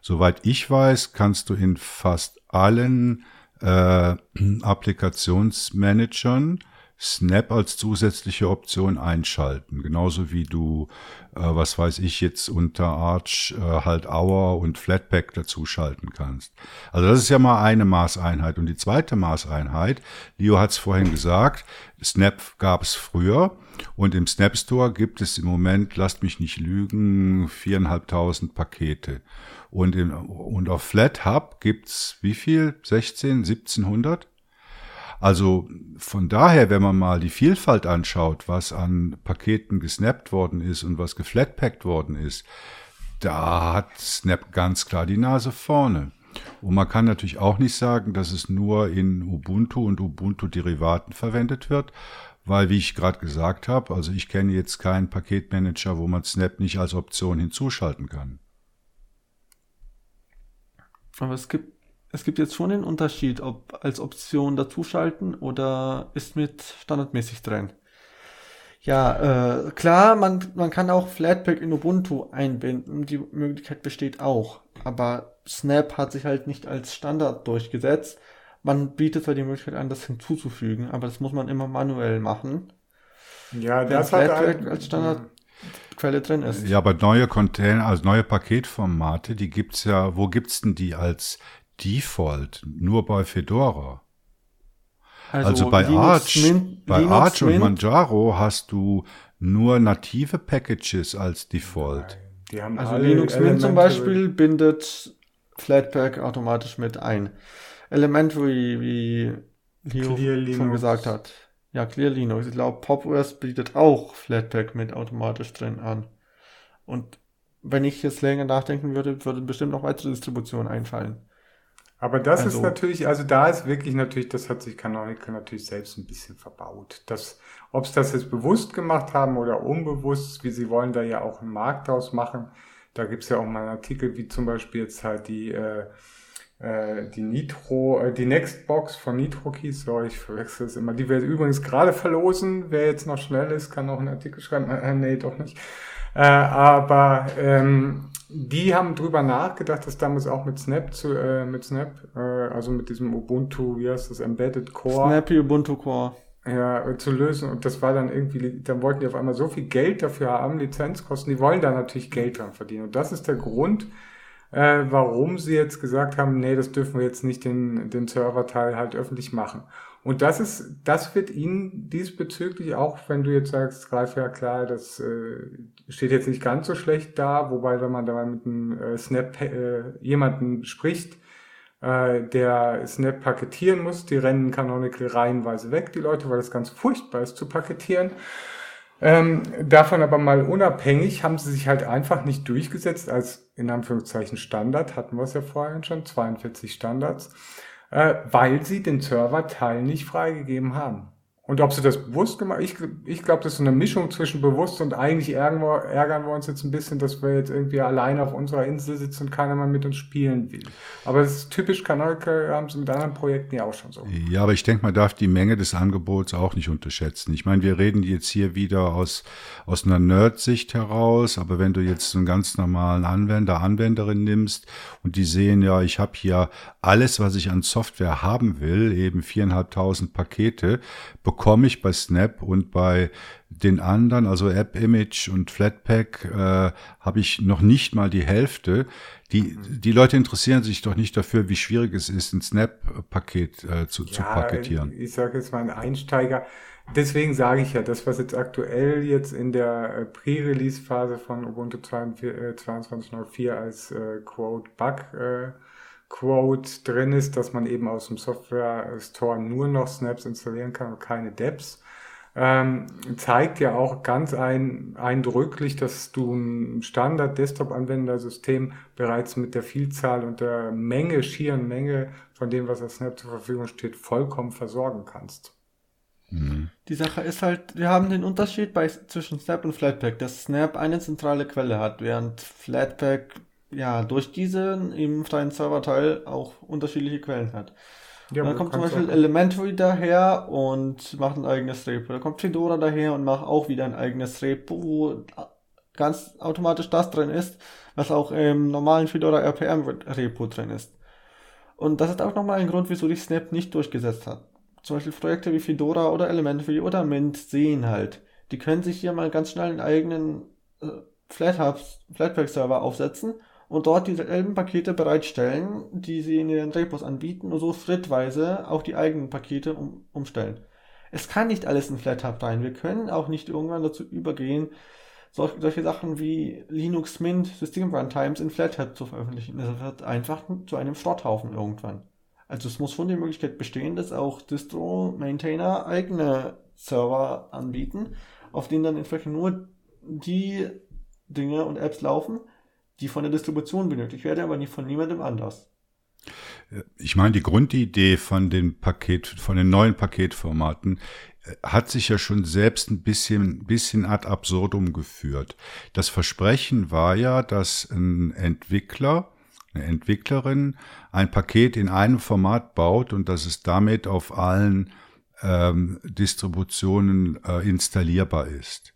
Soweit ich weiß, kannst du in fast allen äh, Applikationsmanagern Snap als zusätzliche Option einschalten. Genauso wie du, äh, was weiß ich, jetzt unter Arch äh, halt Hour und Flatpak dazu schalten kannst. Also das ist ja mal eine Maßeinheit. Und die zweite Maßeinheit, Leo hat es vorhin gesagt, Snap gab es früher und im Snap Store gibt es im Moment, lasst mich nicht lügen, viereinhalbtausend Pakete. Und, im, und auf FlatHub gibt's wie viel? 16, 1700? Also von daher, wenn man mal die Vielfalt anschaut, was an Paketen gesnappt worden ist und was geflatpackt worden ist, da hat Snap ganz klar die Nase vorne. Und man kann natürlich auch nicht sagen, dass es nur in Ubuntu und Ubuntu-Derivaten verwendet wird, weil, wie ich gerade gesagt habe, also ich kenne jetzt keinen Paketmanager, wo man Snap nicht als Option hinzuschalten kann. Aber es gibt es gibt jetzt schon den Unterschied, ob als Option dazuschalten oder ist mit standardmäßig drin. Ja, äh, klar, man, man kann auch Flatpak in Ubuntu einbinden, die Möglichkeit besteht auch. Aber Snap hat sich halt nicht als Standard durchgesetzt. Man bietet zwar die Möglichkeit an, das hinzuzufügen, aber das muss man immer manuell machen. Ja, das hat halt, als Standardquelle drin ist. Ja, aber neue Container, also neue Paketformate, die gibt's ja, wo gibt's denn die als Default nur bei Fedora. Also, also bei Linux Arch, Mint, bei Linux Arch und Manjaro hast du nur native Packages als Default. Die haben also Linux Mint zum Beispiel bindet Flatpak automatisch mit ein. Elementary, wie Leo schon gesagt hat. Ja, Clear Linux. Ich glaube, PopOS bietet auch Flatpak mit automatisch drin an. Und wenn ich jetzt länger nachdenken würde, würden bestimmt noch weitere Distributionen einfallen. Aber das also, ist natürlich, also da ist wirklich natürlich, das hat sich Canonical natürlich selbst ein bisschen verbaut. Das, ob es das jetzt bewusst gemacht haben oder unbewusst, wie sie wollen da ja auch einen Markt draus machen. Da gibt's ja auch mal einen Artikel, wie zum Beispiel jetzt halt die, äh, äh, die Nitro, äh, die Nextbox von Nitro Keys, sorry, ich verwechsel es immer. Die wir übrigens gerade verlosen. Wer jetzt noch schnell ist, kann auch einen Artikel schreiben. Äh, nee, doch nicht. Äh, aber ähm, die haben drüber nachgedacht, das damals auch mit Snap zu, äh, mit Snap, äh, also mit diesem Ubuntu, wie heißt das, Embedded Core. Snappy Ubuntu Core. Ja, äh, zu lösen. Und das war dann irgendwie, dann wollten die auf einmal so viel Geld dafür haben, Lizenzkosten, die wollen da natürlich Geld dran verdienen. Und das ist der Grund, äh, warum sie jetzt gesagt haben, nee, das dürfen wir jetzt nicht den, den Serverteil halt öffentlich machen. Und das ist, das wird Ihnen diesbezüglich auch, wenn du jetzt sagst, Ralf, ja klar, das äh, steht jetzt nicht ganz so schlecht da, wobei, wenn man da mit einem äh, Snap äh, jemanden spricht, äh, der Snap paketieren muss, die rennen Canonical reihenweise weg, die Leute, weil das ganz furchtbar ist zu paketieren. Ähm, davon aber mal unabhängig haben sie sich halt einfach nicht durchgesetzt als in Anführungszeichen Standard, hatten wir es ja vorhin schon, 42 Standards weil sie den Server-Teil nicht freigegeben haben. Und ob sie das bewusst gemacht ich, ich glaube, das ist eine Mischung zwischen bewusst und eigentlich ärgern wir, ärgern wir uns jetzt ein bisschen, dass wir jetzt irgendwie alleine auf unserer Insel sitzen und keiner mal mit uns spielen will. Aber das ist typisch Canonical, haben sie mit anderen Projekten ja auch schon so. Ja, aber ich denke, man darf die Menge des Angebots auch nicht unterschätzen. Ich meine, wir reden jetzt hier wieder aus, aus einer Nerd-Sicht heraus, aber wenn du jetzt einen ganz normalen Anwender, Anwenderin nimmst und die sehen, ja, ich habe hier alles, was ich an Software haben will, eben viereinhalbtausend Pakete, bekomme ich bei Snap und bei den anderen, also App Image und Flatpak, äh, habe ich noch nicht mal die Hälfte. Die, die Leute interessieren sich doch nicht dafür, wie schwierig es ist, ein Snap-Paket äh, zu, ja, zu paketieren. Ich sage jetzt mal ein Einsteiger. Deswegen sage ich ja, das, was jetzt aktuell jetzt in der äh, Pre-Release-Phase von Ubuntu 22.04 äh, als äh, Quote Bug äh, Quote drin ist, dass man eben aus dem Software Store nur noch Snaps installieren kann und keine Depps. Ähm, zeigt ja auch ganz ein, eindrücklich, dass du ein Standard-Desktop-Anwendersystem bereits mit der Vielzahl und der Menge, schieren Menge von dem, was als Snap zur Verfügung steht, vollkommen versorgen kannst. Mhm. Die Sache ist halt, wir haben den Unterschied bei, zwischen Snap und Flatpak, dass Snap eine zentrale Quelle hat, während Flatpak ja durch diesen im freien Serverteil auch unterschiedliche Quellen hat. Ja, dann kommt zum Beispiel Elementary daher und macht ein eigenes Repo. Da kommt Fedora daher und macht auch wieder ein eigenes Repo, wo ganz automatisch das drin ist, was auch im normalen Fedora RPM Repo drin ist. Und das ist auch nochmal ein Grund, wieso sich Snap nicht durchgesetzt hat. Zum Beispiel Projekte wie Fedora oder Elementary oder Mint sehen halt. Die können sich hier mal ganz schnell einen eigenen äh, Flatpak-Server aufsetzen und dort dieselben Pakete bereitstellen, die sie in ihren Repos anbieten und so schrittweise auch die eigenen Pakete um, umstellen. Es kann nicht alles in FlatHub rein. Wir können auch nicht irgendwann dazu übergehen, solch, solche Sachen wie Linux Mint System Runtimes in FlatHub zu veröffentlichen. Das wird einfach zu einem Schrotthaufen irgendwann. Also es muss schon die Möglichkeit bestehen, dass auch Distro-Maintainer eigene Server anbieten, auf denen dann entsprechend nur die Dinge und Apps laufen, die von der Distribution benötigt werden, aber nicht von niemandem anders. Ich meine, die Grundidee von den Paket, von den neuen Paketformaten äh, hat sich ja schon selbst ein bisschen, bisschen ad absurdum geführt. Das Versprechen war ja, dass ein Entwickler, eine Entwicklerin ein Paket in einem Format baut und dass es damit auf allen ähm, Distributionen äh, installierbar ist.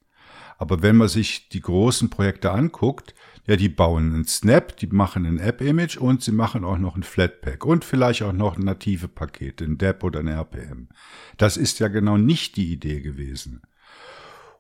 Aber wenn man sich die großen Projekte anguckt, ja, die bauen einen Snap, die machen ein App-Image und sie machen auch noch ein Flatpak und vielleicht auch noch native Pakete, ein DEP oder ein RPM. Das ist ja genau nicht die Idee gewesen.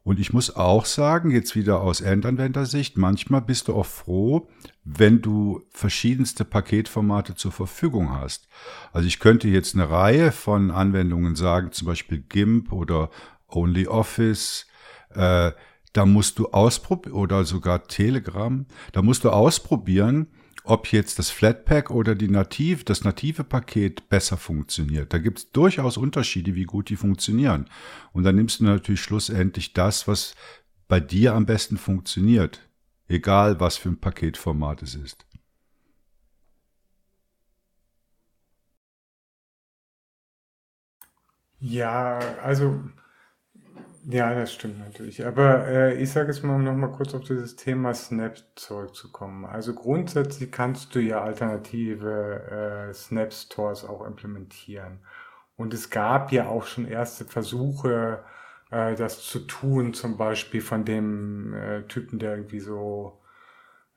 Und ich muss auch sagen, jetzt wieder aus Endanwendersicht, manchmal bist du auch froh, wenn du verschiedenste Paketformate zur Verfügung hast. Also ich könnte jetzt eine Reihe von Anwendungen sagen, zum Beispiel GIMP oder OnlyOffice, äh, da musst du ausprobieren, oder sogar Telegram, da musst du ausprobieren, ob jetzt das Flatpak oder die Nativ, das native Paket besser funktioniert. Da gibt es durchaus Unterschiede, wie gut die funktionieren. Und dann nimmst du natürlich schlussendlich das, was bei dir am besten funktioniert. Egal, was für ein Paketformat es ist. Ja, also ja, das stimmt natürlich. Aber äh, ich sage jetzt mal, um nochmal kurz auf dieses Thema Snap zurückzukommen. Also grundsätzlich kannst du ja alternative äh, Snap-Stores auch implementieren. Und es gab ja auch schon erste Versuche, äh, das zu tun, zum Beispiel von dem äh, Typen, der irgendwie so,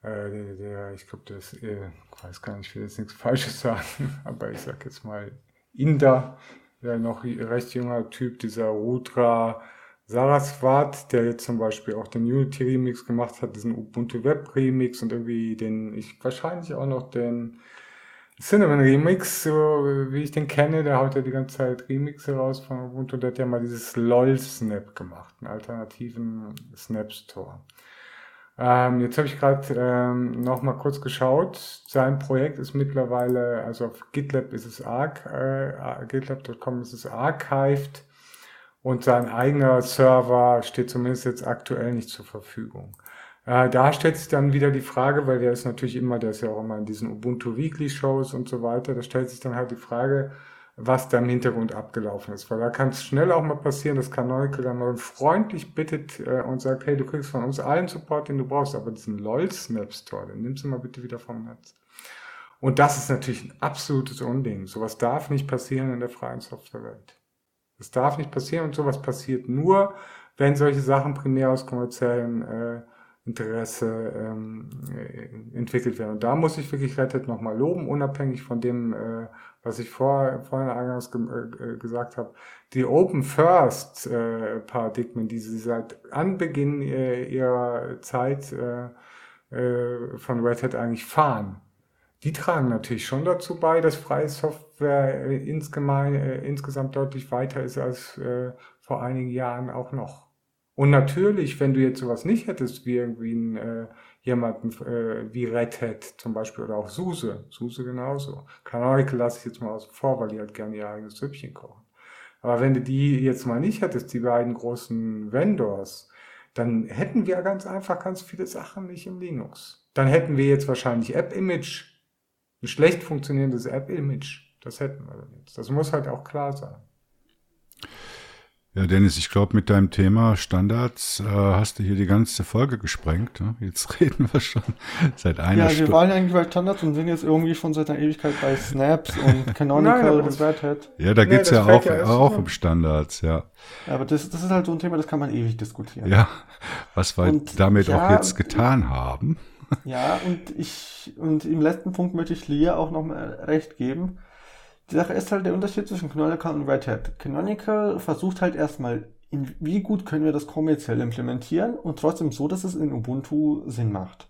äh, der, der ich glaube, das, äh, weiß gar nicht, ich will jetzt nichts Falsches sagen, aber ich sag jetzt mal Inder, der noch recht junger Typ, dieser Rudra Saraswat, der jetzt zum Beispiel auch den Unity Remix gemacht hat, diesen Ubuntu Web Remix und irgendwie den, ich wahrscheinlich auch noch den Cinnamon Remix, so wie ich den kenne, der haut ja die ganze Zeit Remixe raus von Ubuntu, der hat ja mal dieses LOL Snap gemacht, einen alternativen Snap Store. Ähm, jetzt habe ich gerade ähm, noch mal kurz geschaut. Sein Projekt ist mittlerweile, also auf GitLab ist es arch, äh, gitlab.com ist es archived und sein eigener Server steht zumindest jetzt aktuell nicht zur Verfügung. Äh, da stellt sich dann wieder die Frage, weil der ist natürlich immer, der ist ja auch immer in diesen Ubuntu Weekly Shows und so weiter, da stellt sich dann halt die Frage, was da im Hintergrund abgelaufen ist. Weil da kann es schnell auch mal passieren, dass Canonical dann mal freundlich bittet äh, und sagt, hey, du kriegst von uns allen Support, den du brauchst, aber diesen LOL-Snap Store, den nimmst du mal bitte wieder vom Netz. Und das ist natürlich ein absolutes Unding. Sowas darf nicht passieren in der freien Softwarewelt. Das darf nicht passieren und sowas passiert nur, wenn solche Sachen primär aus kommerziellem äh, Interesse ähm, äh, entwickelt werden. Und da muss ich wirklich Reddit nochmal loben, unabhängig von dem, äh, was ich vor, vorhin eingangs ge äh, gesagt habe. Die Open First äh, Paradigmen, die sie seit Anbeginn äh, ihrer Zeit äh, äh, von Red Hat eigentlich fahren, die tragen natürlich schon dazu bei, dass freie Software äh, insgemein, äh, insgesamt deutlich weiter ist als äh, vor einigen Jahren auch noch. Und natürlich, wenn du jetzt sowas nicht hättest, wie irgendwie ein, äh, jemanden äh, wie Red Hat zum Beispiel oder auch SUSE, SUSE genauso. Canonical lasse ich jetzt mal außen vor, weil die halt gerne ihr eigenes Süppchen kochen. Aber wenn du die jetzt mal nicht hättest, die beiden großen Vendors, dann hätten wir ganz einfach ganz viele Sachen nicht im Linux. Dann hätten wir jetzt wahrscheinlich App-Image ein schlecht funktionierendes App-Image. Das hätten wir dann jetzt. Das muss halt auch klar sein. Ja, Dennis, ich glaube, mit deinem Thema Standards äh, hast du hier die ganze Folge gesprengt. Ne? Jetzt reden wir schon seit einer Stunde. Ja, wir waren ja eigentlich bei Standards und sind jetzt irgendwie schon seit einer Ewigkeit bei Snaps und Canonical und Red Hat. Ja, da geht's nee, ja auch, ja auch um Standards, ja. ja aber das, das ist halt so ein Thema, das kann man ewig diskutieren. Ja, was wir und, damit ja, auch jetzt getan haben. Ja, und ich, und im letzten Punkt möchte ich Lia auch noch mal recht geben die Sache ist halt der Unterschied zwischen Canonical und Red Hat. Canonical versucht halt erstmal, wie gut können wir das kommerziell implementieren und trotzdem so, dass es in Ubuntu Sinn macht.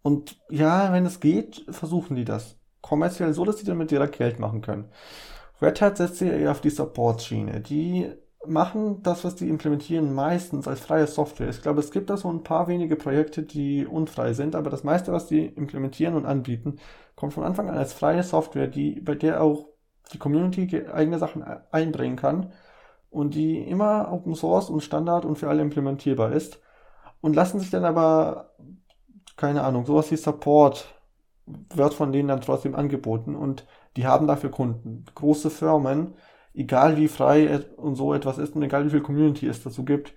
Und ja, wenn es geht, versuchen die das. Kommerziell so, dass sie damit direkt Geld machen können. Red Hat setzt sich eher auf die Support-Schiene. Die machen das, was die implementieren, meistens als freie Software. Ich glaube, es gibt da so ein paar wenige Projekte, die unfrei sind, aber das meiste, was die implementieren und anbieten, kommt von Anfang an als freie Software, die, bei der auch die Community eigene Sachen einbringen kann und die immer Open Source und Standard und für alle implementierbar ist und lassen sich dann aber, keine Ahnung, sowas wie Support wird von denen dann trotzdem angeboten und die haben dafür Kunden. Große Firmen, egal wie frei und so etwas ist und egal wie viel Community es dazu gibt,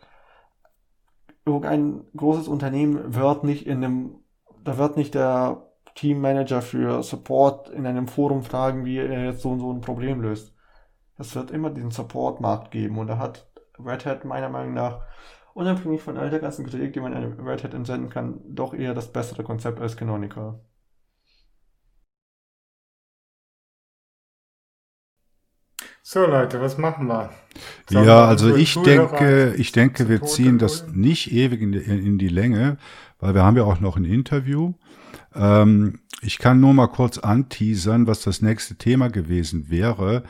irgendein großes Unternehmen wird nicht in einem, da wird nicht der Teammanager für Support in einem Forum fragen, wie er jetzt so und so ein Problem löst. Es wird immer diesen Support-Markt geben und da hat Red Hat meiner Meinung nach, unabhängig von all der ganzen Kritik, die man in Red Hat entsenden kann, doch eher das bessere Konzept als Canonical. So Leute, was machen wir? Sollen ja, also ich denke, ich denke, wir ziehen das nicht ewig in die, in die Länge, weil wir haben ja auch noch ein Interview. Ähm, ich kann nur mal kurz anteasern, was das nächste Thema gewesen wäre.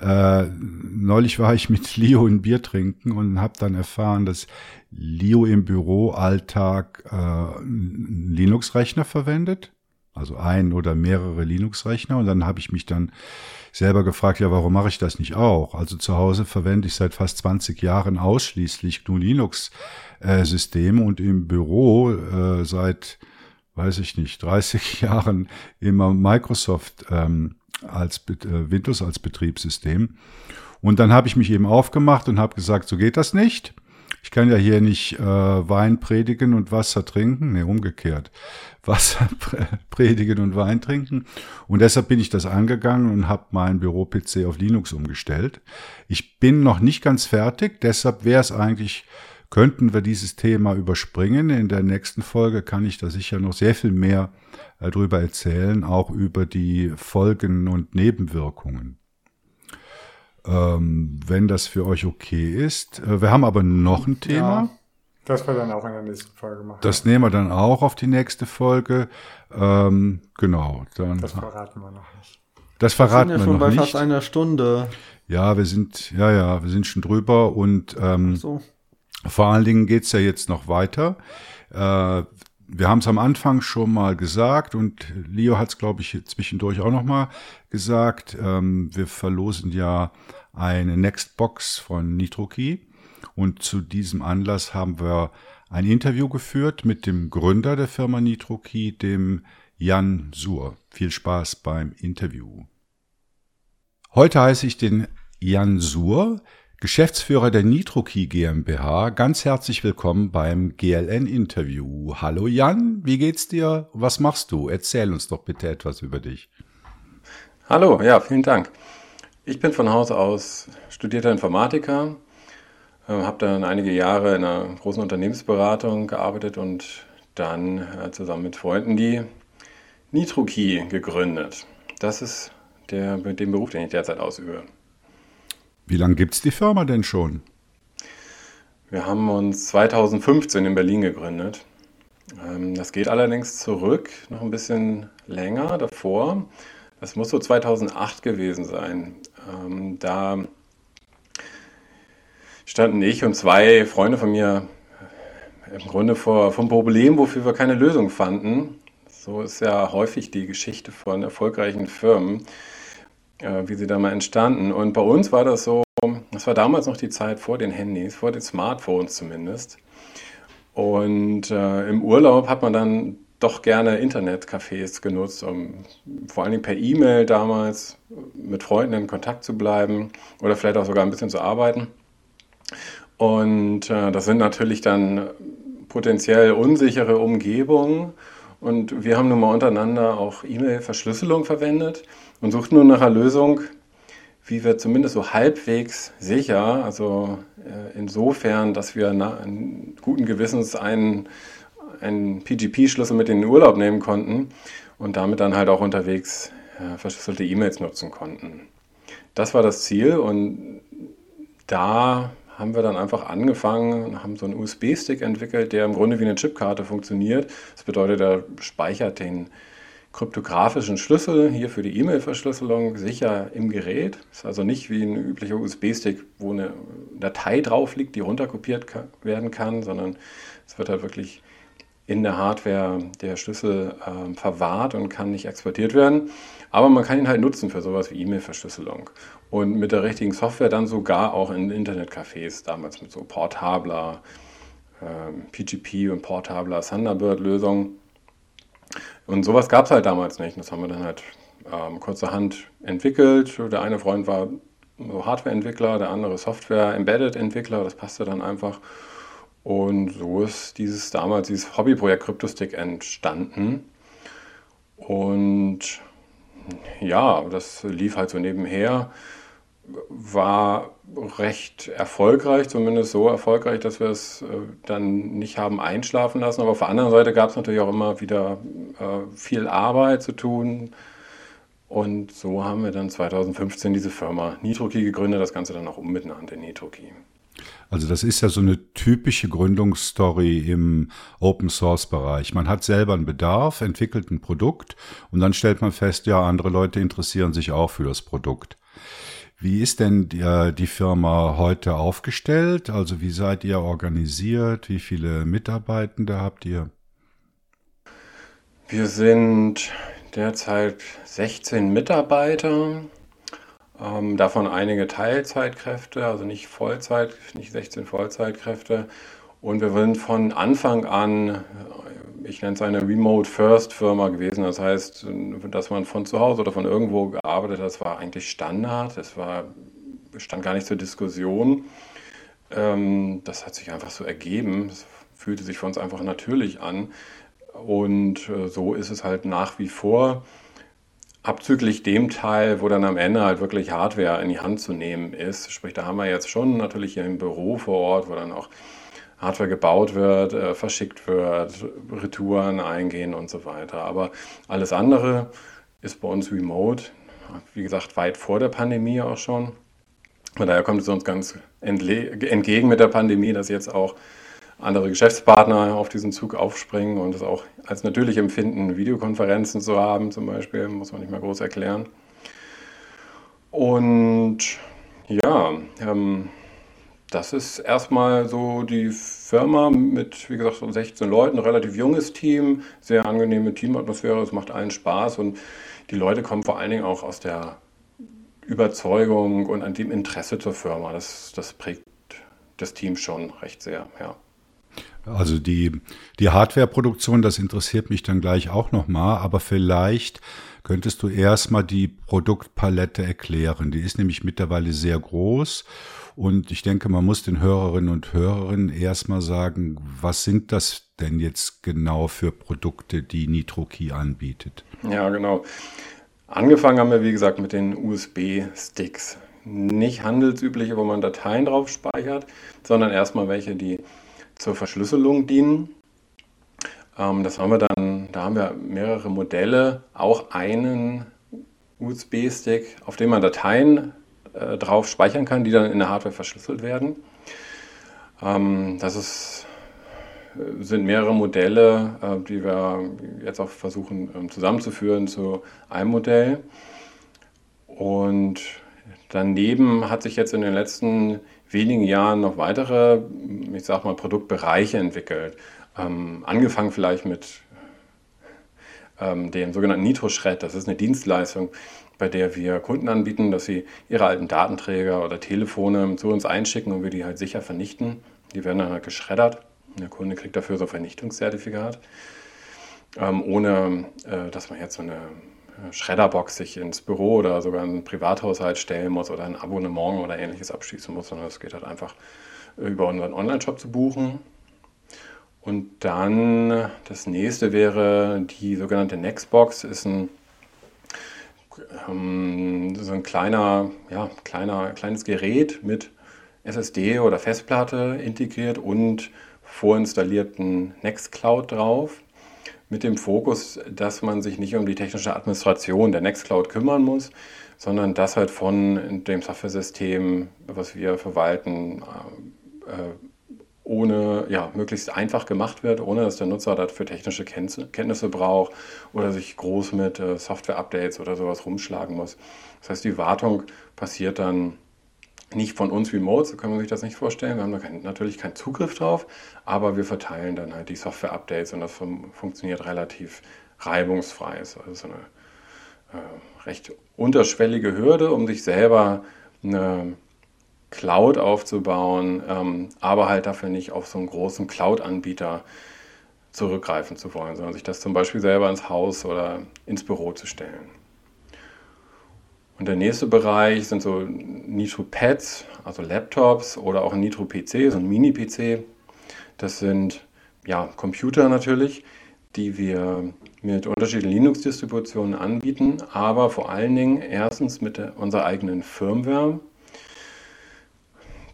Äh, neulich war ich mit Leo ein Bier trinken und habe dann erfahren, dass Leo im Büroalltag äh, einen Linux-Rechner verwendet. Also ein oder mehrere Linux-Rechner. Und dann habe ich mich dann selber gefragt, ja, warum mache ich das nicht auch? Also zu Hause verwende ich seit fast 20 Jahren ausschließlich GNU Linux-Systeme äh, und im Büro äh, seit weiß ich nicht, 30 Jahren immer Microsoft ähm, als äh, Windows als Betriebssystem. Und dann habe ich mich eben aufgemacht und habe gesagt, so geht das nicht. Ich kann ja hier nicht äh, Wein predigen und Wasser trinken. Nee, umgekehrt. Wasser predigen und Wein trinken. Und deshalb bin ich das angegangen und habe meinen Büro-PC auf Linux umgestellt. Ich bin noch nicht ganz fertig, deshalb wäre es eigentlich könnten wir dieses Thema überspringen. In der nächsten Folge kann ich da sicher noch sehr viel mehr äh, darüber erzählen, auch über die Folgen und Nebenwirkungen. Ähm, wenn das für euch okay ist. Äh, wir haben aber noch ein Thema. Ja, das wir dann auch in der nächsten Folge machen. Das nehmen wir dann auch auf die nächste Folge. Ähm, genau. Dann, das verraten wir noch nicht. Das verraten wir, sind ja wir schon bei nicht. fast einer Stunde. Ja, wir sind, ja, ja, wir sind schon drüber und ähm, so. Vor allen Dingen geht's ja jetzt noch weiter. Äh, wir haben es am Anfang schon mal gesagt und Leo hat es, glaube ich, zwischendurch auch noch mal gesagt. Ähm, wir verlosen ja eine Nextbox von NitroKey und zu diesem Anlass haben wir ein Interview geführt mit dem Gründer der Firma NitroKey, dem Jan Suhr. Viel Spaß beim Interview. Heute heiße ich den Jan Suhr. Geschäftsführer der NitroKey GmbH. Ganz herzlich willkommen beim GLN-Interview. Hallo Jan, wie geht's dir? Was machst du? Erzähl uns doch bitte etwas über dich. Hallo, ja, vielen Dank. Ich bin von Haus aus studierter Informatiker, äh, habe dann einige Jahre in einer großen Unternehmensberatung gearbeitet und dann äh, zusammen mit Freunden die NitroKey gegründet. Das ist der, den Beruf, den ich derzeit ausübe. Wie lange gibt es die Firma denn schon? Wir haben uns 2015 in Berlin gegründet. Ähm, das geht allerdings zurück, noch ein bisschen länger davor. Das muss so 2008 gewesen sein. Ähm, da standen ich und zwei Freunde von mir im Grunde vor vom Problem, wofür wir keine Lösung fanden. So ist ja häufig die Geschichte von erfolgreichen Firmen äh, wie sie da mal entstanden. Und bei uns war das so, das war damals noch die Zeit vor den Handys, vor den Smartphones zumindest. Und äh, im Urlaub hat man dann doch gerne Internetcafés genutzt, um vor allen Dingen per E-Mail damals mit Freunden in Kontakt zu bleiben oder vielleicht auch sogar ein bisschen zu arbeiten. Und äh, das sind natürlich dann potenziell unsichere Umgebungen. Und wir haben nun mal untereinander auch E-Mail-Verschlüsselung verwendet und suchten nun nach einer Lösung, wie wir zumindest so halbwegs sicher, also äh, insofern, dass wir na, guten Gewissens einen, einen PGP-Schlüssel mit in den Urlaub nehmen konnten und damit dann halt auch unterwegs äh, verschlüsselte E-Mails nutzen konnten. Das war das Ziel und da haben wir dann einfach angefangen haben so einen USB-Stick entwickelt, der im Grunde wie eine Chipkarte funktioniert. Das bedeutet, er speichert den kryptografischen Schlüssel hier für die E-Mail-Verschlüsselung sicher im Gerät. Ist also nicht wie ein üblicher USB-Stick, wo eine Datei drauf liegt, die runterkopiert werden kann, sondern es wird halt wirklich in der Hardware der Schlüssel äh, verwahrt und kann nicht exportiert werden. Aber man kann ihn halt nutzen für sowas wie E-Mail-Verschlüsselung. Und mit der richtigen Software dann sogar auch in Internetcafés, damals mit so portabler äh, PGP und portabler Thunderbird-Lösung. Und sowas gab es halt damals nicht. Das haben wir dann halt ähm, kurzerhand entwickelt. Der eine Freund war so Hardware-Entwickler, der andere Software-Embedded-Entwickler. Das passte dann einfach. Und so ist dieses damals dieses Hobbyprojekt CryptoStick entstanden. Und ja, das lief halt so nebenher, war recht erfolgreich, zumindest so erfolgreich, dass wir es äh, dann nicht haben einschlafen lassen. Aber auf der anderen Seite gab es natürlich auch immer wieder äh, viel Arbeit zu tun. Und so haben wir dann 2015 diese Firma Nitroki gegründet, das Ganze dann auch umbenannt in Nitroki. Also das ist ja so eine typische Gründungsstory im Open Source Bereich. Man hat selber einen Bedarf, entwickelt ein Produkt und dann stellt man fest, ja, andere Leute interessieren sich auch für das Produkt. Wie ist denn die, äh, die Firma heute aufgestellt? Also wie seid ihr organisiert? Wie viele Mitarbeitende habt ihr? Wir sind derzeit 16 Mitarbeiter ähm, davon einige Teilzeitkräfte, also nicht Vollzeit, nicht 16 Vollzeitkräfte. Und wir sind von Anfang an, ich nenne es eine Remote First Firma gewesen. Das heißt, dass man von zu Hause oder von irgendwo gearbeitet hat, das war eigentlich Standard. Das war, stand gar nicht zur Diskussion. Ähm, das hat sich einfach so ergeben. Es fühlte sich für uns einfach natürlich an. Und äh, so ist es halt nach wie vor. Abzüglich dem Teil, wo dann am Ende halt wirklich Hardware in die Hand zu nehmen ist. Sprich, da haben wir jetzt schon natürlich hier ein Büro vor Ort, wo dann auch Hardware gebaut wird, äh, verschickt wird, Retouren eingehen und so weiter. Aber alles andere ist bei uns remote. Wie gesagt, weit vor der Pandemie auch schon. Von daher kommt es uns ganz entgegen mit der Pandemie, dass jetzt auch andere Geschäftspartner auf diesen Zug aufspringen und es auch als natürlich empfinden, Videokonferenzen zu haben zum Beispiel, muss man nicht mal groß erklären. Und ja, ähm, das ist erstmal so die Firma mit, wie gesagt, so 16 Leuten, relativ junges Team, sehr angenehme Teamatmosphäre, es macht allen Spaß und die Leute kommen vor allen Dingen auch aus der Überzeugung und an dem Interesse zur Firma. Das, das prägt das Team schon recht sehr, ja. Also die, die Hardwareproduktion, das interessiert mich dann gleich auch nochmal, aber vielleicht könntest du erstmal die Produktpalette erklären. Die ist nämlich mittlerweile sehr groß und ich denke, man muss den Hörerinnen und Hörerinnen erstmal sagen, was sind das denn jetzt genau für Produkte, die NitroKey anbietet? Ja, genau. Angefangen haben wir, wie gesagt, mit den USB-Sticks. Nicht handelsübliche, wo man Dateien drauf speichert, sondern erstmal welche, die zur Verschlüsselung dienen. Ähm, das haben wir dann, da haben wir mehrere Modelle, auch einen USB-Stick, auf dem man Dateien äh, drauf speichern kann, die dann in der Hardware verschlüsselt werden. Ähm, das ist, äh, sind mehrere Modelle, äh, die wir jetzt auch versuchen ähm, zusammenzuführen zu einem Modell. Und daneben hat sich jetzt in den letzten wenigen Jahren noch weitere, ich sag mal, Produktbereiche entwickelt. Ähm, angefangen vielleicht mit ähm, dem sogenannten Nitro-Shred. Das ist eine Dienstleistung, bei der wir Kunden anbieten, dass sie ihre alten Datenträger oder Telefone zu uns einschicken und wir die halt sicher vernichten. Die werden dann halt geschreddert. Der Kunde kriegt dafür so ein Vernichtungszertifikat, ähm, ohne äh, dass man jetzt so eine Schredderbox sich ins Büro oder sogar in ein Privathaushalt stellen muss oder ein Abonnement oder ähnliches abschließen muss, sondern es geht halt einfach über unseren Online-Shop zu buchen. Und dann das nächste wäre die sogenannte Nextbox, ist ein ähm, so ein kleiner, ja, kleiner, kleines Gerät mit SSD oder Festplatte integriert und vorinstallierten Nextcloud drauf mit dem Fokus, dass man sich nicht um die technische Administration der Nextcloud kümmern muss, sondern das halt von dem Software-System, was wir verwalten, äh, ohne, ja, möglichst einfach gemacht wird, ohne dass der Nutzer dafür technische Kenntnisse braucht oder sich groß mit äh, Software-Updates oder sowas rumschlagen muss. Das heißt, die Wartung passiert dann nicht von uns remote, so kann man sich das nicht vorstellen. Wir haben da kein, natürlich keinen Zugriff drauf, aber wir verteilen dann halt die Software-Updates und das fun funktioniert relativ reibungsfrei. Es ist also so eine äh, recht unterschwellige Hürde, um sich selber eine Cloud aufzubauen, ähm, aber halt dafür nicht auf so einen großen Cloud-Anbieter zurückgreifen zu wollen, sondern sich das zum Beispiel selber ins Haus oder ins Büro zu stellen. Und der nächste Bereich sind so Nitro-Pads, also Laptops oder auch ein Nitro-PC, so ein Mini-PC. Das sind ja, Computer natürlich, die wir mit unterschiedlichen Linux-Distributionen anbieten, aber vor allen Dingen erstens mit unserer eigenen Firmware.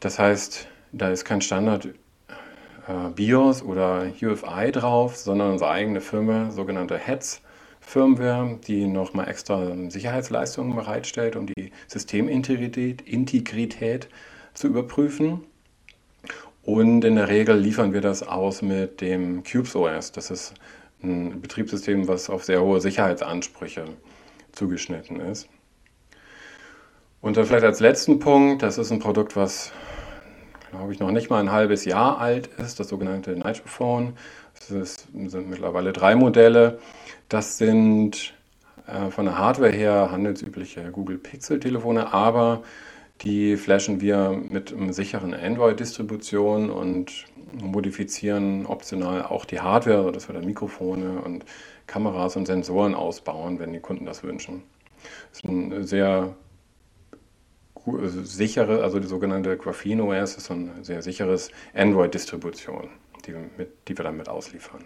Das heißt, da ist kein Standard äh, BIOS oder UFI drauf, sondern unsere eigene Firmware, sogenannte Heads Firmware, die nochmal extra Sicherheitsleistungen bereitstellt, um die Systemintegrität Integrität zu überprüfen. Und in der Regel liefern wir das aus mit dem Cubes OS. Das ist ein Betriebssystem, was auf sehr hohe Sicherheitsansprüche zugeschnitten ist. Und dann vielleicht als letzten Punkt, das ist ein Produkt, was, glaube ich, noch nicht mal ein halbes Jahr alt ist, das sogenannte Nitrophone. Es sind mittlerweile drei Modelle. Das sind äh, von der Hardware her handelsübliche Google Pixel-Telefone, aber die flashen wir mit einem sicheren Android-Distribution und modifizieren optional auch die Hardware, sodass wir dann Mikrofone und Kameras und Sensoren ausbauen, wenn die Kunden das wünschen. Das ist ein sehr sichere, also die sogenannte Graphene OS ist ein sehr sicheres Android-Distribution die, die wir dann mit ausliefern.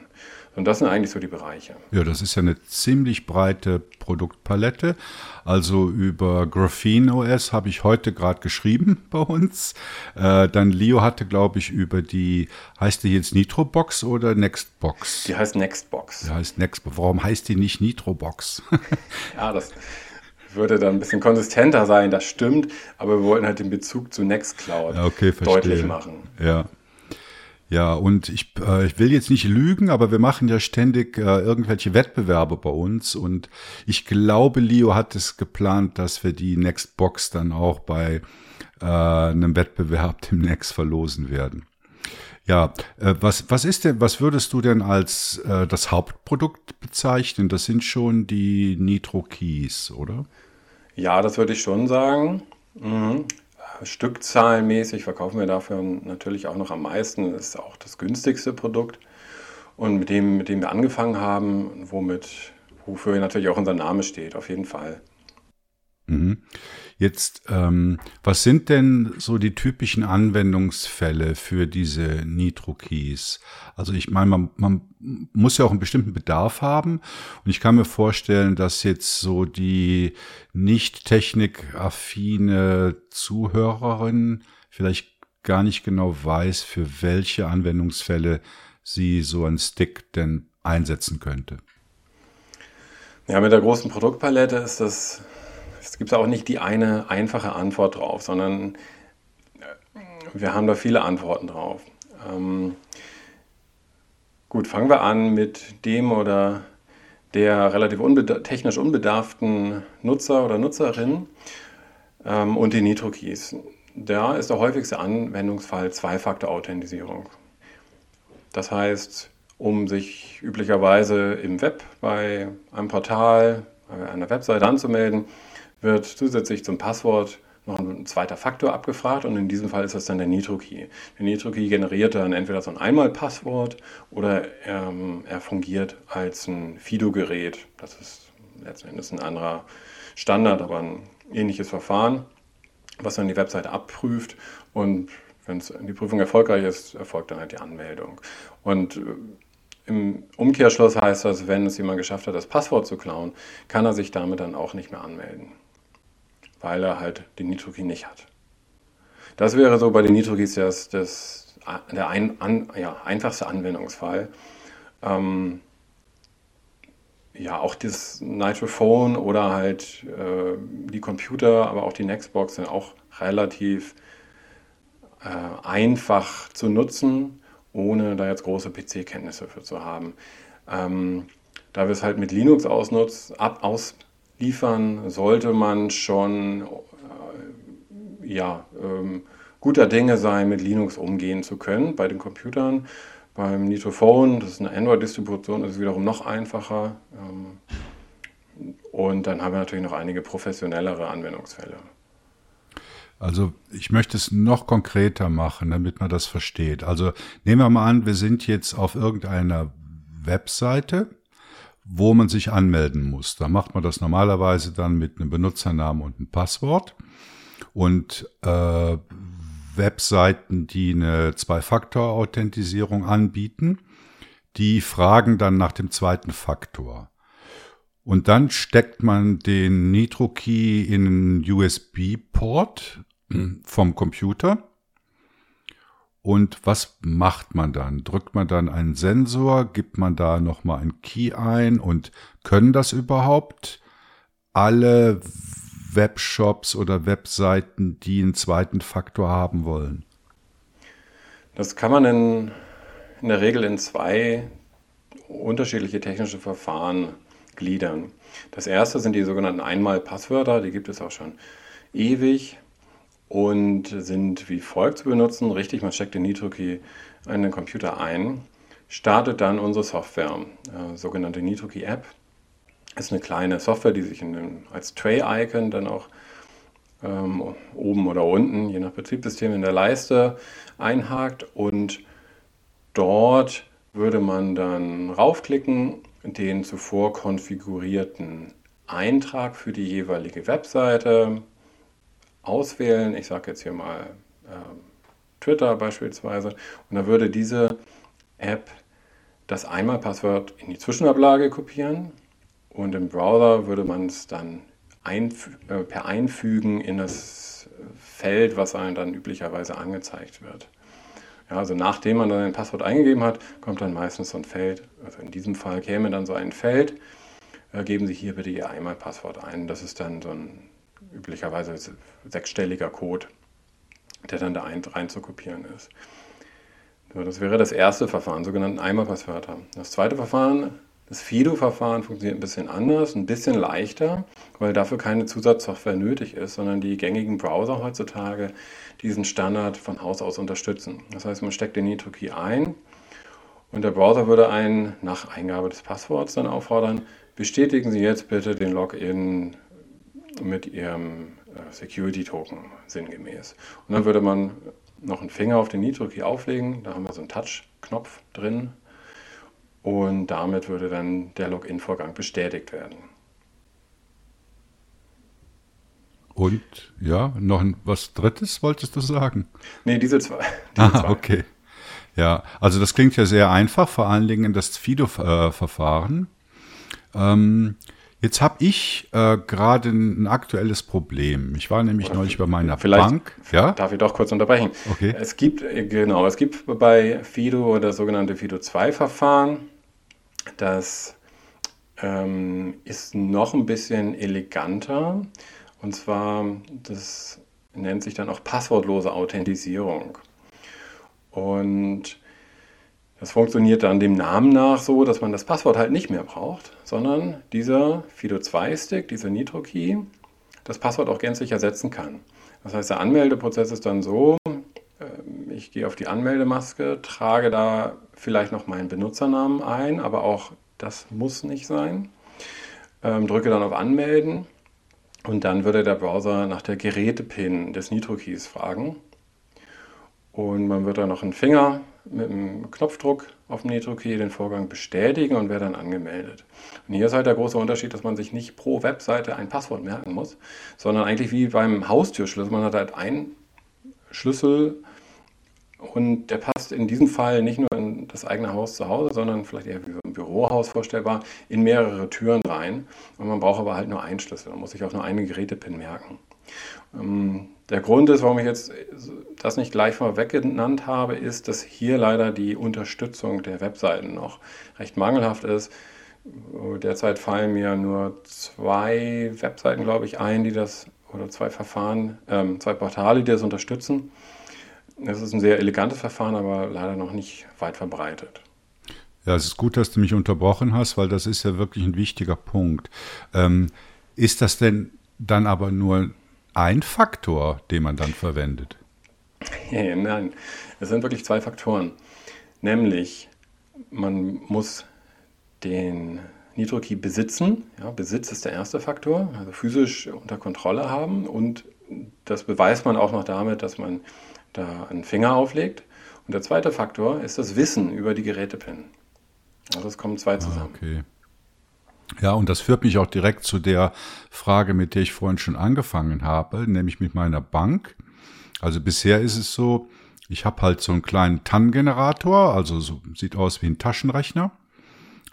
Und das sind eigentlich so die Bereiche. Ja, das ist ja eine ziemlich breite Produktpalette. Also über Graphene OS habe ich heute gerade geschrieben bei uns. Äh, dann Leo hatte, glaube ich, über die, heißt die jetzt Nitrobox oder Nextbox? Die heißt Nextbox. Die heißt Nextbox. Warum heißt die nicht Nitrobox? ja, das würde dann ein bisschen konsistenter sein, das stimmt, aber wir wollten halt den Bezug zu Nextcloud okay, deutlich machen. Ja. Ja, und ich, äh, ich will jetzt nicht lügen, aber wir machen ja ständig äh, irgendwelche Wettbewerbe bei uns und ich glaube, Leo hat es geplant, dass wir die Nextbox dann auch bei äh, einem Wettbewerb demnächst verlosen werden. Ja, äh, was, was ist denn, was würdest du denn als äh, das Hauptprodukt bezeichnen? Das sind schon die Nitro Keys, oder? Ja, das würde ich schon sagen. Mhm. Stückzahlenmäßig verkaufen wir dafür natürlich auch noch am meisten. Das ist auch das günstigste Produkt. Und mit dem, mit dem wir angefangen haben, womit, wofür natürlich auch unser Name steht, auf jeden Fall. Mhm. Jetzt, ähm, was sind denn so die typischen Anwendungsfälle für diese Nitro-Keys? Also ich meine, man, man muss ja auch einen bestimmten Bedarf haben und ich kann mir vorstellen, dass jetzt so die nicht technikaffine Zuhörerin vielleicht gar nicht genau weiß, für welche Anwendungsfälle sie so einen Stick denn einsetzen könnte. Ja, mit der großen Produktpalette ist das es gibt auch nicht die eine einfache Antwort drauf, sondern äh, wir haben da viele Antworten drauf. Ähm, gut, fangen wir an mit dem oder der relativ unbeda technisch unbedarften Nutzer oder Nutzerin ähm, und den Nitro-Keys. Da ist der häufigste Anwendungsfall Zwei-Faktor-Authentisierung. Das heißt, um sich üblicherweise im Web bei einem Portal, bei einer Webseite anzumelden, wird zusätzlich zum Passwort noch ein zweiter Faktor abgefragt und in diesem Fall ist das dann der Nitro-Key. Der Nitro-Key generiert dann entweder so ein Einmal-Passwort oder ähm, er fungiert als ein Fido-Gerät. Das ist letzten Endes ein anderer Standard, aber ein ähnliches Verfahren, was dann die Webseite abprüft und wenn die Prüfung erfolgreich ist, erfolgt dann halt die Anmeldung. Und äh, im Umkehrschluss heißt das, wenn es jemand geschafft hat, das Passwort zu klauen, kann er sich damit dann auch nicht mehr anmelden, weil er halt den Nitro-Key nicht hat. Das wäre so bei den Nitro-Keys das, das, der ein, an, ja, einfachste Anwendungsfall. Ähm, ja, auch das Nitrophone oder halt äh, die Computer, aber auch die Nextbox sind auch relativ äh, einfach zu nutzen, ohne da jetzt große PC-Kenntnisse für zu haben. Ähm, da wir es halt mit Linux ausnutz, ab, ausliefern, sollte man schon äh, ja, ähm, guter Dinge sein, mit Linux umgehen zu können bei den Computern. Beim Nitrophone, das ist eine Android-Distribution, ist es wiederum noch einfacher. Ähm, und dann haben wir natürlich noch einige professionellere Anwendungsfälle. Also ich möchte es noch konkreter machen, damit man das versteht. Also nehmen wir mal an, wir sind jetzt auf irgendeiner Webseite, wo man sich anmelden muss. Da macht man das normalerweise dann mit einem Benutzernamen und einem Passwort. Und äh, Webseiten, die eine Zwei-Faktor-Authentisierung anbieten, die fragen dann nach dem zweiten Faktor. Und dann steckt man den Nitro-Key in einen USB-Port vom Computer. Und was macht man dann? Drückt man dann einen Sensor? Gibt man da nochmal einen Key ein? Und können das überhaupt alle Webshops oder Webseiten, die einen zweiten Faktor haben wollen? Das kann man in, in der Regel in zwei unterschiedliche technische Verfahren gliedern. Das erste sind die sogenannten Einmal-Passwörter, die gibt es auch schon ewig und sind wie folgt zu benutzen. Richtig, man steckt den Nitro-Key in den Computer ein, startet dann unsere Software, äh, sogenannte Nitro-Key-App. Ist eine kleine Software, die sich den, als Tray-Icon dann auch ähm, oben oder unten, je nach Betriebssystem, in der Leiste einhakt und dort würde man dann raufklicken den zuvor konfigurierten Eintrag für die jeweilige Webseite auswählen. Ich sage jetzt hier mal äh, Twitter beispielsweise. Und dann würde diese App das Einmalpasswort in die Zwischenablage kopieren und im Browser würde man es dann einf äh, per Einfügen in das Feld, was einem dann üblicherweise angezeigt wird. Ja, also nachdem man dann ein Passwort eingegeben hat, kommt dann meistens so ein Feld. Also in diesem Fall käme dann so ein Feld. Äh, geben Sie hier bitte Ihr Einmalpasswort ein. Das ist dann so ein üblicherweise sechsstelliger Code, der dann da ein, rein ist. So, das wäre das erste Verfahren, sogenannten Einmalpasswörter. Das zweite Verfahren das Fido-Verfahren funktioniert ein bisschen anders, ein bisschen leichter, weil dafür keine Zusatzsoftware nötig ist, sondern die gängigen Browser heutzutage diesen Standard von Haus aus unterstützen. Das heißt, man steckt den Nitro-Key ein und der Browser würde einen nach Eingabe des Passworts dann auffordern, bestätigen Sie jetzt bitte den Login mit Ihrem äh, Security-Token sinngemäß. Und dann würde man noch einen Finger auf den Nitro-Key auflegen, da haben wir so einen Touch-Knopf drin, und damit würde dann der Login-Vorgang bestätigt werden. Und ja, noch was Drittes wolltest du sagen? Nee, diese zwei. Diese ah, zwei. okay. Ja, also das klingt ja sehr einfach, vor allen Dingen das Fido-Verfahren. Ähm, jetzt habe ich äh, gerade ein, aktuelles Problem. Ich war nämlich Oder neulich bei meiner Bank. Ja? Darf ich doch kurz unterbrechen? Okay. Es gibt, genau, es gibt bei Fido das sogenannte Fido-2-Verfahren. Das ähm, ist noch ein bisschen eleganter. Und zwar, das nennt sich dann auch passwortlose Authentisierung. Und das funktioniert dann dem Namen nach so, dass man das Passwort halt nicht mehr braucht, sondern dieser Fido2-Stick, dieser Nitro-Key, das Passwort auch gänzlich ersetzen kann. Das heißt, der Anmeldeprozess ist dann so, ähm, ich gehe auf die Anmeldemaske, trage da vielleicht noch meinen Benutzernamen ein, aber auch das muss nicht sein. Ähm, drücke dann auf Anmelden und dann würde der Browser nach der Gerätepin des NitroKeys fragen. Und man wird dann noch einen Finger mit einem Knopfdruck auf Nitro-Key den Vorgang bestätigen und wäre dann angemeldet. Und hier ist halt der große Unterschied, dass man sich nicht pro Webseite ein Passwort merken muss, sondern eigentlich wie beim Haustürschlüssel. Man hat halt einen Schlüssel und der passt in diesem Fall nicht nur in das eigene Haus zu Hause, sondern vielleicht eher wie ein Bürohaus vorstellbar, in mehrere Türen rein. Und man braucht aber halt nur einen Schlüssel. Man muss sich auch nur eine Gerätepin merken. Ähm, der Grund ist, warum ich jetzt das nicht gleich vorweg genannt habe, ist, dass hier leider die Unterstützung der Webseiten noch recht mangelhaft ist. Derzeit fallen mir nur zwei Webseiten, glaube ich, ein, die das, oder zwei Verfahren, ähm, zwei Portale, die das unterstützen. Es ist ein sehr elegantes Verfahren, aber leider noch nicht weit verbreitet. Ja, es ist gut, dass du mich unterbrochen hast, weil das ist ja wirklich ein wichtiger Punkt. Ähm, ist das denn dann aber nur ein Faktor, den man dann verwendet? Nein, es sind wirklich zwei Faktoren. Nämlich, man muss den NitroKey besitzen. Ja, Besitz ist der erste Faktor, also physisch unter Kontrolle haben. Und das beweist man auch noch damit, dass man da einen Finger auflegt. Und der zweite Faktor ist das Wissen über die Gerätepin. Also es kommen zwei ah, zusammen. Ah, okay. Ja, und das führt mich auch direkt zu der Frage, mit der ich vorhin schon angefangen habe, nämlich mit meiner Bank. Also bisher ist es so, ich habe halt so einen kleinen TAN-Generator, also so, sieht aus wie ein Taschenrechner,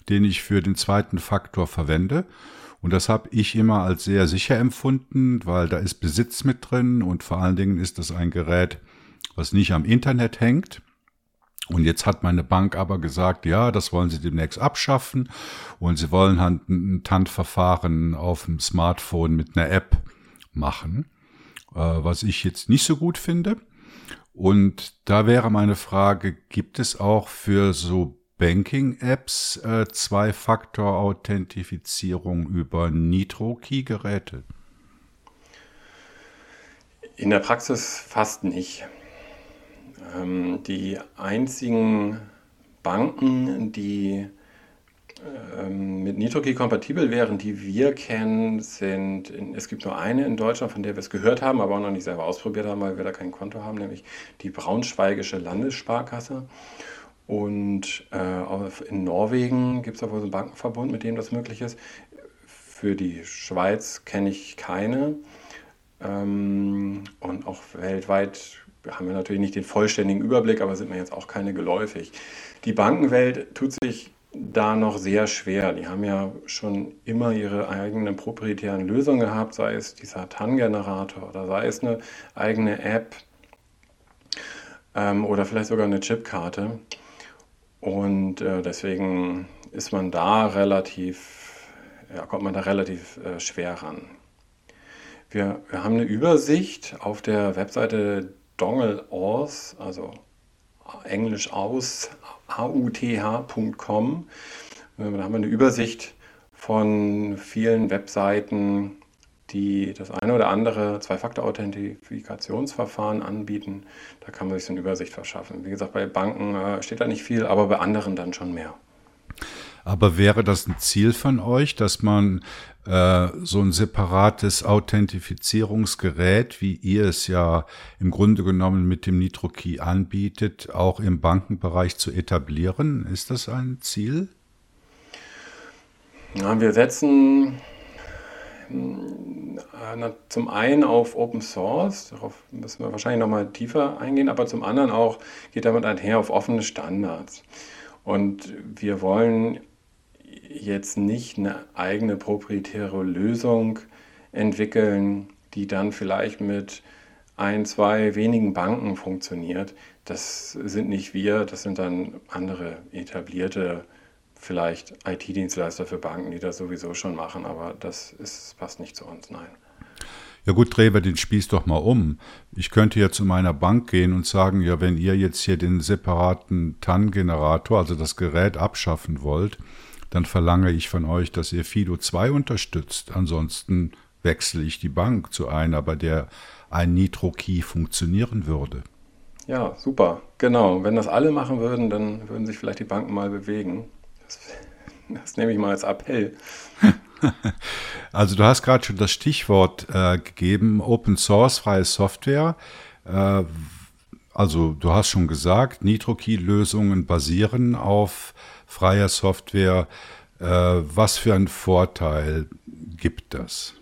den ich für den zweiten Faktor verwende. Und das habe ich immer als sehr sicher empfunden, weil da ist Besitz mit drin und vor allen Dingen ist das ein Gerät, was nicht am Internet hängt. Und jetzt hat meine Bank aber gesagt, ja, das wollen sie demnächst abschaffen und sie wollen halt ein TAN-Verfahren auf dem Smartphone mit einer App machen, äh, was ich jetzt nicht so gut finde. Und da wäre meine Frage, gibt es auch für so Banking-Apps äh, Zwei-Faktor-Authentifizierung über Nitro-Key-Geräte? In der Praxis fast nicht. Ähm, die einzigen Banken, die ähm, mit NitroKey kompatibel wären, die wir kennen, sind, in, es gibt nur eine in Deutschland, von der wir es gehört haben, aber auch noch nicht selber ausprobiert haben, weil wir da kein Konto haben, nämlich die Braunschweigische Landessparkasse. Und äh, in Norwegen gibt es da wohl so einen Bankenverbund, mit dem das möglich ist. Für die Schweiz kenne ich keine. Ähm, und auch weltweit haben wir natürlich nicht den vollständigen Überblick, aber sind mir jetzt auch keine geläufig. Die Bankenwelt tut sich da noch sehr schwer. Die haben ja schon immer ihre eigenen proprietären Lösungen gehabt, sei es dieser TAN-Generator oder sei es eine eigene App ähm, oder vielleicht sogar eine Chipkarte. Und äh, deswegen ist man da relativ, ja, kommt man da relativ äh, schwer ran. Wir, wir haben eine Übersicht auf der Webseite Dongle aus, also englisch aus, auth.com. Da haben wir eine Übersicht von vielen Webseiten, die das eine oder andere Zwei-Faktor-Authentifikationsverfahren anbieten. Da kann man sich so eine Übersicht verschaffen. Wie gesagt, bei Banken äh, steht da nicht viel, aber bei anderen dann schon mehr. Aber wäre das ein Ziel von euch, dass man äh, so ein separates Authentifizierungsgerät, wie ihr es ja im Grunde genommen mit dem NitroKey anbietet, auch im Bankenbereich zu etablieren? Ist das ein Ziel? Ja, wir setzen äh, zum einen auf Open Source, darauf müssen wir wahrscheinlich nochmal tiefer eingehen, aber zum anderen auch geht damit einher auf offene Standards. Und wir wollen jetzt nicht eine eigene proprietäre Lösung entwickeln, die dann vielleicht mit ein, zwei wenigen Banken funktioniert. Das sind nicht wir, das sind dann andere etablierte, vielleicht IT-Dienstleister für Banken, die das sowieso schon machen, aber das ist, passt nicht zu uns, nein. Ja gut, drehen den Spieß doch mal um. Ich könnte ja zu meiner Bank gehen und sagen, ja, wenn ihr jetzt hier den separaten TAN-Generator, also das Gerät abschaffen wollt, dann verlange ich von euch, dass ihr Fido 2 unterstützt. Ansonsten wechsle ich die Bank zu einer, bei der ein Nitro-Key funktionieren würde. Ja, super. Genau. Wenn das alle machen würden, dann würden sich vielleicht die Banken mal bewegen. Das, das nehme ich mal als Appell. Also du hast gerade schon das Stichwort äh, gegeben, Open Source, freie Software. Äh, also du hast schon gesagt, NitroKey-Lösungen basieren auf freier Software. Äh, was für einen Vorteil gibt das?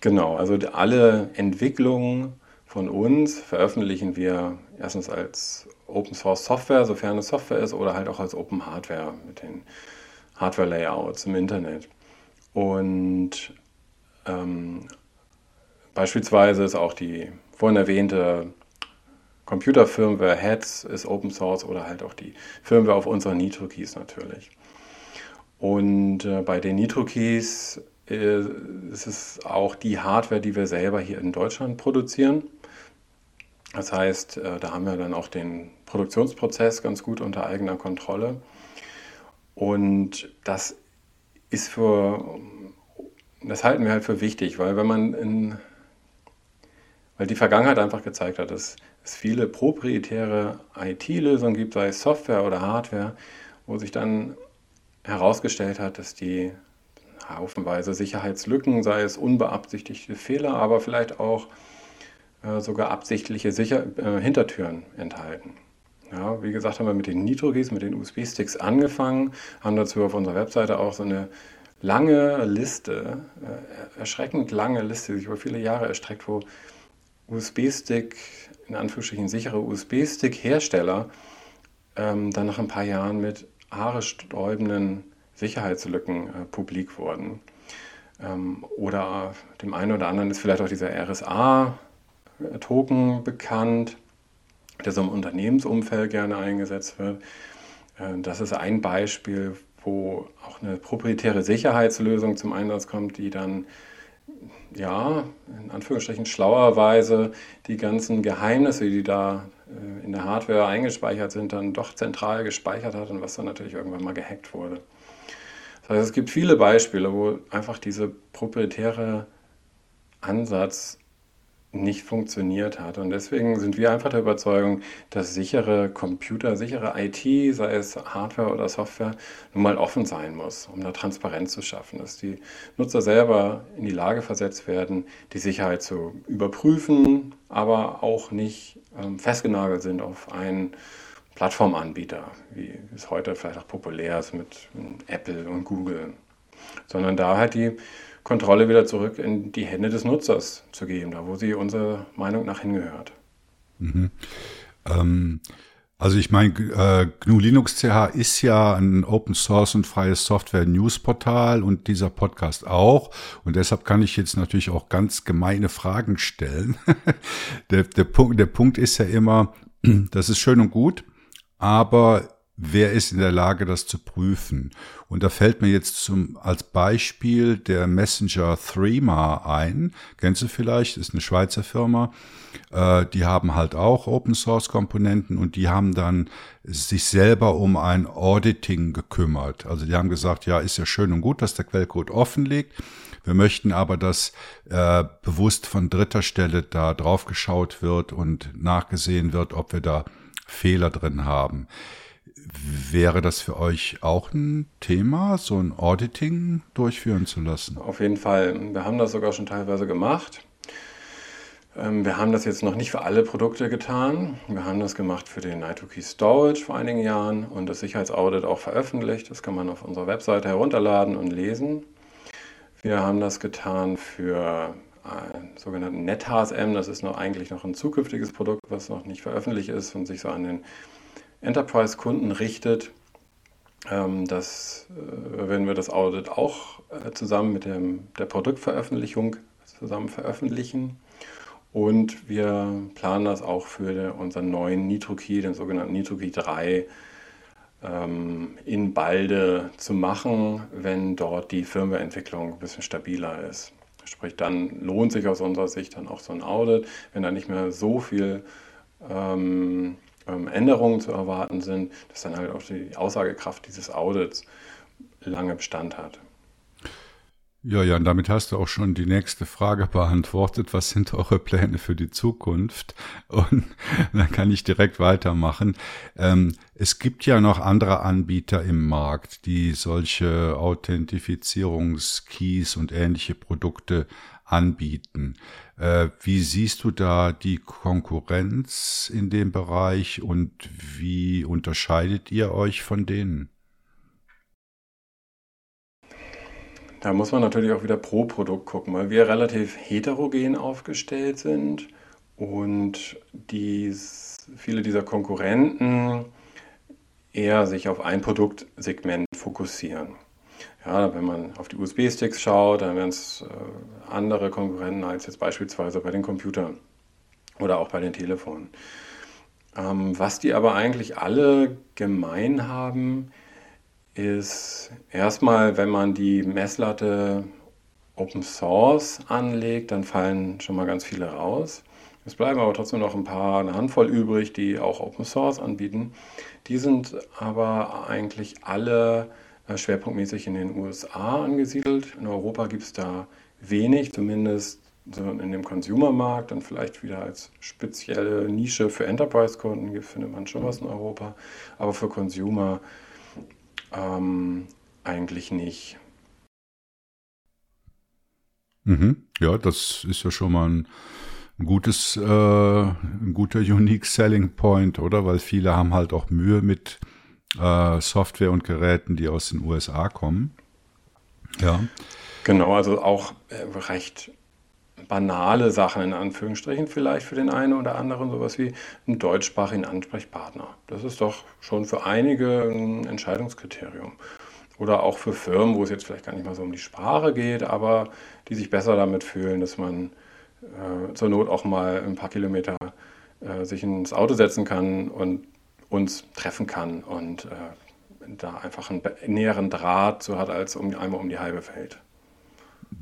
Genau, also alle Entwicklungen von uns veröffentlichen wir erstens als Open Source Software, sofern es Software ist, oder halt auch als Open Hardware mit den Hardware Layouts im Internet. Und ähm, beispielsweise ist auch die vorhin erwähnte Computer-Firmware Heads ist Open Source oder halt auch die Firmware auf unseren Nitro Keys natürlich. Und äh, bei den Nitro Keys äh, ist es auch die Hardware, die wir selber hier in Deutschland produzieren. Das heißt, äh, da haben wir dann auch den Produktionsprozess ganz gut unter eigener Kontrolle. Und das ist für, das halten wir halt für wichtig, weil wenn man in, weil die Vergangenheit einfach gezeigt hat, dass es viele proprietäre IT-Lösungen gibt, sei es Software oder Hardware, wo sich dann herausgestellt hat, dass die haufenweise Sicherheitslücken, sei es unbeabsichtigte Fehler, aber vielleicht auch äh, sogar absichtliche Sicher äh, Hintertüren enthalten. Ja, wie gesagt, haben wir mit den Nitro-Keys, mit den USB-Sticks angefangen, haben dazu auf unserer Webseite auch so eine lange Liste, äh, erschreckend lange Liste, die sich über viele Jahre erstreckt, wo USB-Stick, in Anführungsstrichen sichere USB-Stick-Hersteller, ähm, dann nach ein paar Jahren mit haaresträubenden Sicherheitslücken äh, publik wurden. Ähm, oder dem einen oder anderen ist vielleicht auch dieser RSA-Token bekannt, der so im Unternehmensumfeld gerne eingesetzt wird. Äh, das ist ein Beispiel, wo auch eine proprietäre Sicherheitslösung zum Einsatz kommt, die dann ja, in Anführungsstrichen schlauerweise die ganzen Geheimnisse, die da äh, in der Hardware eingespeichert sind, dann doch zentral gespeichert hat und was dann natürlich irgendwann mal gehackt wurde. Das heißt, es gibt viele Beispiele, wo einfach dieser proprietäre Ansatz nicht funktioniert hat. Und deswegen sind wir einfach der Überzeugung, dass sichere Computer, sichere IT, sei es Hardware oder Software, nun mal offen sein muss, um da Transparenz zu schaffen, dass die Nutzer selber in die Lage versetzt werden, die Sicherheit zu überprüfen, aber auch nicht ähm, festgenagelt sind auf einen Plattformanbieter, wie es heute vielleicht auch populär ist mit Apple und Google, sondern da halt die Kontrolle wieder zurück in die Hände des Nutzers zu geben, da wo sie unserer Meinung nach hingehört. Mhm. Ähm, also ich meine, äh, GNU Linux CH ist ja ein Open Source und freies Software News Portal und dieser Podcast auch. Und deshalb kann ich jetzt natürlich auch ganz gemeine Fragen stellen. der, der, Punkt, der Punkt ist ja immer, das ist schön und gut, aber wer ist in der Lage, das zu prüfen? Und da fällt mir jetzt zum, als Beispiel der Messenger Threema ein. Kennst du vielleicht? Ist eine Schweizer Firma. Äh, die haben halt auch Open Source Komponenten und die haben dann sich selber um ein Auditing gekümmert. Also die haben gesagt, ja, ist ja schön und gut, dass der Quellcode offen liegt. Wir möchten aber, dass äh, bewusst von dritter Stelle da drauf geschaut wird und nachgesehen wird, ob wir da Fehler drin haben. Wäre das für euch auch ein Thema, so ein Auditing durchführen zu lassen? Auf jeden Fall. Wir haben das sogar schon teilweise gemacht. Ähm, wir haben das jetzt noch nicht für alle Produkte getan. Wir haben das gemacht für den NitroKey Storage vor einigen Jahren und das Sicherheitsaudit auch veröffentlicht. Das kann man auf unserer Webseite herunterladen und lesen. Wir haben das getan für einen sogenannten NetHSM. Das ist noch eigentlich noch ein zukünftiges Produkt, was noch nicht veröffentlicht ist und sich so an den Enterprise-Kunden richtet. Ähm, das äh, werden wir das Audit auch äh, zusammen mit dem, der Produktveröffentlichung zusammen veröffentlichen. Und wir planen das auch für unseren neuen NitroKey, den sogenannten NitroKey 3, ähm, in Balde zu machen, wenn dort die Firmwareentwicklung ein bisschen stabiler ist. Sprich, dann lohnt sich aus unserer Sicht dann auch so ein Audit, wenn da nicht mehr so viel ähm, Änderungen zu erwarten sind, dass dann halt auch die Aussagekraft dieses Audits lange Bestand hat. Ja, ja, und damit hast du auch schon die nächste Frage beantwortet. Was sind eure Pläne für die Zukunft? Und dann kann ich direkt weitermachen. Ähm, es gibt ja noch andere Anbieter im Markt, die solche Authentifizierungskeys und ähnliche Produkte anbieten. Äh, wie siehst du da die Konkurrenz in dem Bereich und wie unterscheidet ihr euch von denen? Da muss man natürlich auch wieder pro Produkt gucken, weil wir relativ heterogen aufgestellt sind und dies, viele dieser Konkurrenten eher sich auf ein Produktsegment fokussieren. Ja, wenn man auf die USB-Sticks schaut, dann wären es äh, andere Konkurrenten als jetzt beispielsweise bei den Computern oder auch bei den Telefonen. Ähm, was die aber eigentlich alle gemein haben, ist erstmal, wenn man die Messlatte Open Source anlegt, dann fallen schon mal ganz viele raus. Es bleiben aber trotzdem noch ein paar, eine Handvoll übrig, die auch Open Source anbieten. Die sind aber eigentlich alle schwerpunktmäßig in den USA angesiedelt. In Europa gibt es da wenig, zumindest in dem Consumer-Markt und vielleicht wieder als spezielle Nische für Enterprise-Kunden findet man schon was in Europa. Aber für Consumer ähm, eigentlich nicht. Mhm. Ja, das ist ja schon mal ein gutes, äh, ein guter Unique Selling Point, oder? Weil viele haben halt auch Mühe mit äh, Software und Geräten, die aus den USA kommen. Ja. Genau, also auch äh, recht banale Sachen in Anführungsstrichen vielleicht für den einen oder anderen, sowas wie einen deutschsprachigen Ansprechpartner. Das ist doch schon für einige ein Entscheidungskriterium. Oder auch für Firmen, wo es jetzt vielleicht gar nicht mal so um die Sprache geht, aber die sich besser damit fühlen, dass man äh, zur Not auch mal ein paar Kilometer äh, sich ins Auto setzen kann und uns treffen kann und äh, da einfach einen näheren Draht so hat, als um, einmal um die halbe Welt.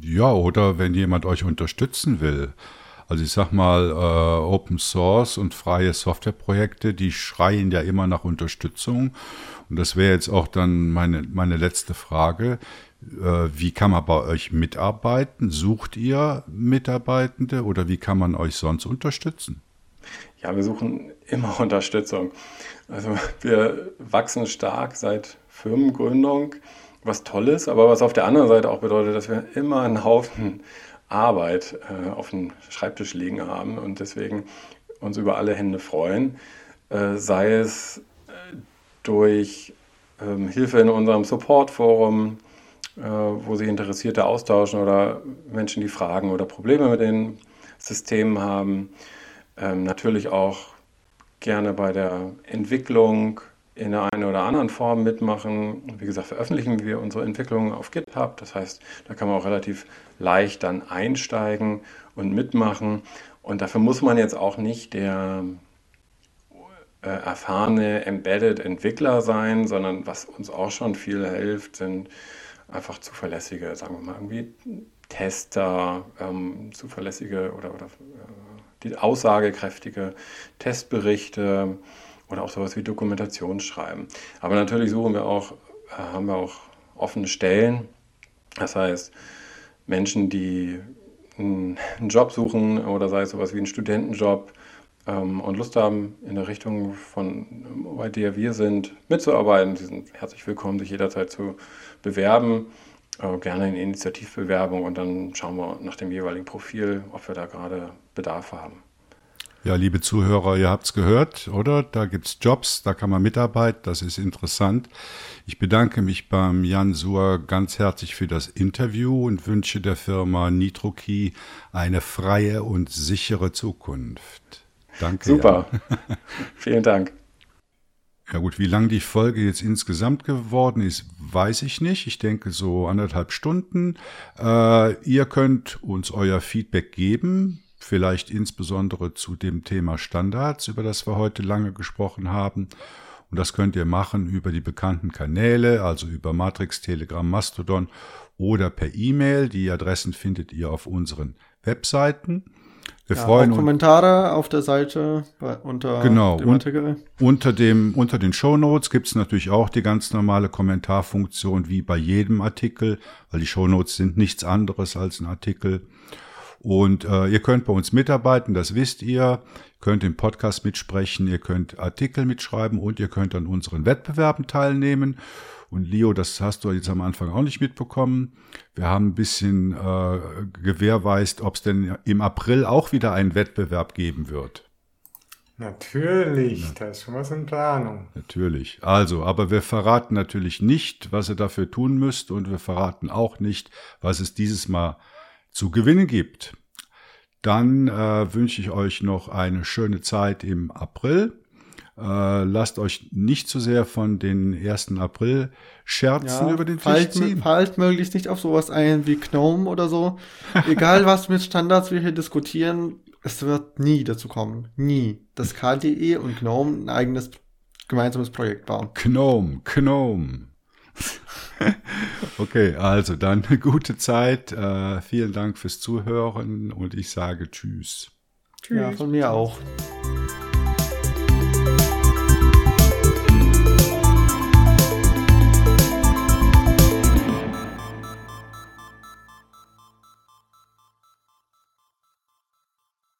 Ja, oder wenn jemand euch unterstützen will. Also ich sag mal, äh, Open Source und freie Softwareprojekte, die schreien ja immer nach Unterstützung. Und das wäre jetzt auch dann meine, meine letzte Frage. Äh, wie kann man bei euch mitarbeiten? Sucht ihr Mitarbeitende oder wie kann man euch sonst unterstützen? Ja, wir suchen immer Unterstützung. Also wir wachsen stark seit Firmengründung was Tolles, aber was auf der anderen Seite auch bedeutet, dass wir immer einen Haufen Arbeit äh, auf dem Schreibtisch liegen haben und deswegen uns über alle Hände freuen, äh, sei es äh, durch ähm, Hilfe in unserem Support-Forum, äh, wo sich Interessierte austauschen oder Menschen, die Fragen oder Probleme mit den Systemen haben. Ähm, natürlich auch gerne bei der Entwicklung in der einen oder anderen Form mitmachen. Wie gesagt, veröffentlichen wir unsere Entwicklungen auf GitHub. Das heißt, da kann man auch relativ leicht dann einsteigen und mitmachen. Und dafür muss man jetzt auch nicht der äh, erfahrene Embedded-Entwickler sein, sondern was uns auch schon viel hilft, sind einfach zuverlässige, sagen wir mal, irgendwie Tester, ähm, zuverlässige oder, oder äh, die aussagekräftige Testberichte oder auch sowas wie Dokumentation schreiben. Aber natürlich suchen wir auch, äh, haben wir auch offene Stellen. Das heißt, Menschen, die einen Job suchen oder sei es sowas wie einen Studentenjob ähm, und Lust haben, in der Richtung von bei der wir sind, mitzuarbeiten, die sind herzlich willkommen, sich jederzeit zu bewerben. Äh, gerne in Initiativbewerbung und dann schauen wir nach dem jeweiligen Profil, ob wir da gerade Bedarf haben. Ja, liebe Zuhörer, ihr habt's gehört, oder? Da gibt's Jobs, da kann man mitarbeiten, das ist interessant. Ich bedanke mich beim Jan Suhr ganz herzlich für das Interview und wünsche der Firma NitroKey eine freie und sichere Zukunft. Danke. Super. Vielen Dank. Ja gut, wie lang die Folge jetzt insgesamt geworden ist, weiß ich nicht. Ich denke so anderthalb Stunden. Äh, ihr könnt uns euer Feedback geben vielleicht insbesondere zu dem Thema Standards, über das wir heute lange gesprochen haben. Und das könnt ihr machen über die bekannten Kanäle, also über Matrix, Telegram, Mastodon oder per E-Mail. Die Adressen findet ihr auf unseren Webseiten. Wir ja, freuen uns. Kommentare auf der Seite bei, unter genau, dem Artikel. unter dem unter den Show Notes gibt es natürlich auch die ganz normale Kommentarfunktion wie bei jedem Artikel, weil die Show Notes sind nichts anderes als ein Artikel. Und äh, ihr könnt bei uns mitarbeiten, das wisst ihr. Ihr könnt im Podcast mitsprechen, ihr könnt Artikel mitschreiben und ihr könnt an unseren Wettbewerben teilnehmen. Und Leo, das hast du jetzt am Anfang auch nicht mitbekommen. Wir haben ein bisschen äh, gewährweist, ob es denn im April auch wieder einen Wettbewerb geben wird. Natürlich, ja. da ist schon was in Planung. Natürlich. Also, aber wir verraten natürlich nicht, was ihr dafür tun müsst und wir verraten auch nicht, was es dieses Mal zu gewinnen gibt. Dann äh, wünsche ich euch noch eine schöne Zeit im April. Äh, lasst euch nicht zu sehr von den 1. April Scherzen ja, über den Tisch fallt, ziehen. Fallt möglichst nicht auf sowas ein wie Gnome oder so. Egal was mit Standards wir hier diskutieren, es wird nie dazu kommen. Nie. Dass KDE und Gnome ein eigenes gemeinsames Projekt bauen. Gnome, Gnome. okay, also dann eine gute Zeit. Äh, vielen Dank fürs Zuhören und ich sage Tschüss. Tschüss. Ja, von mir auch.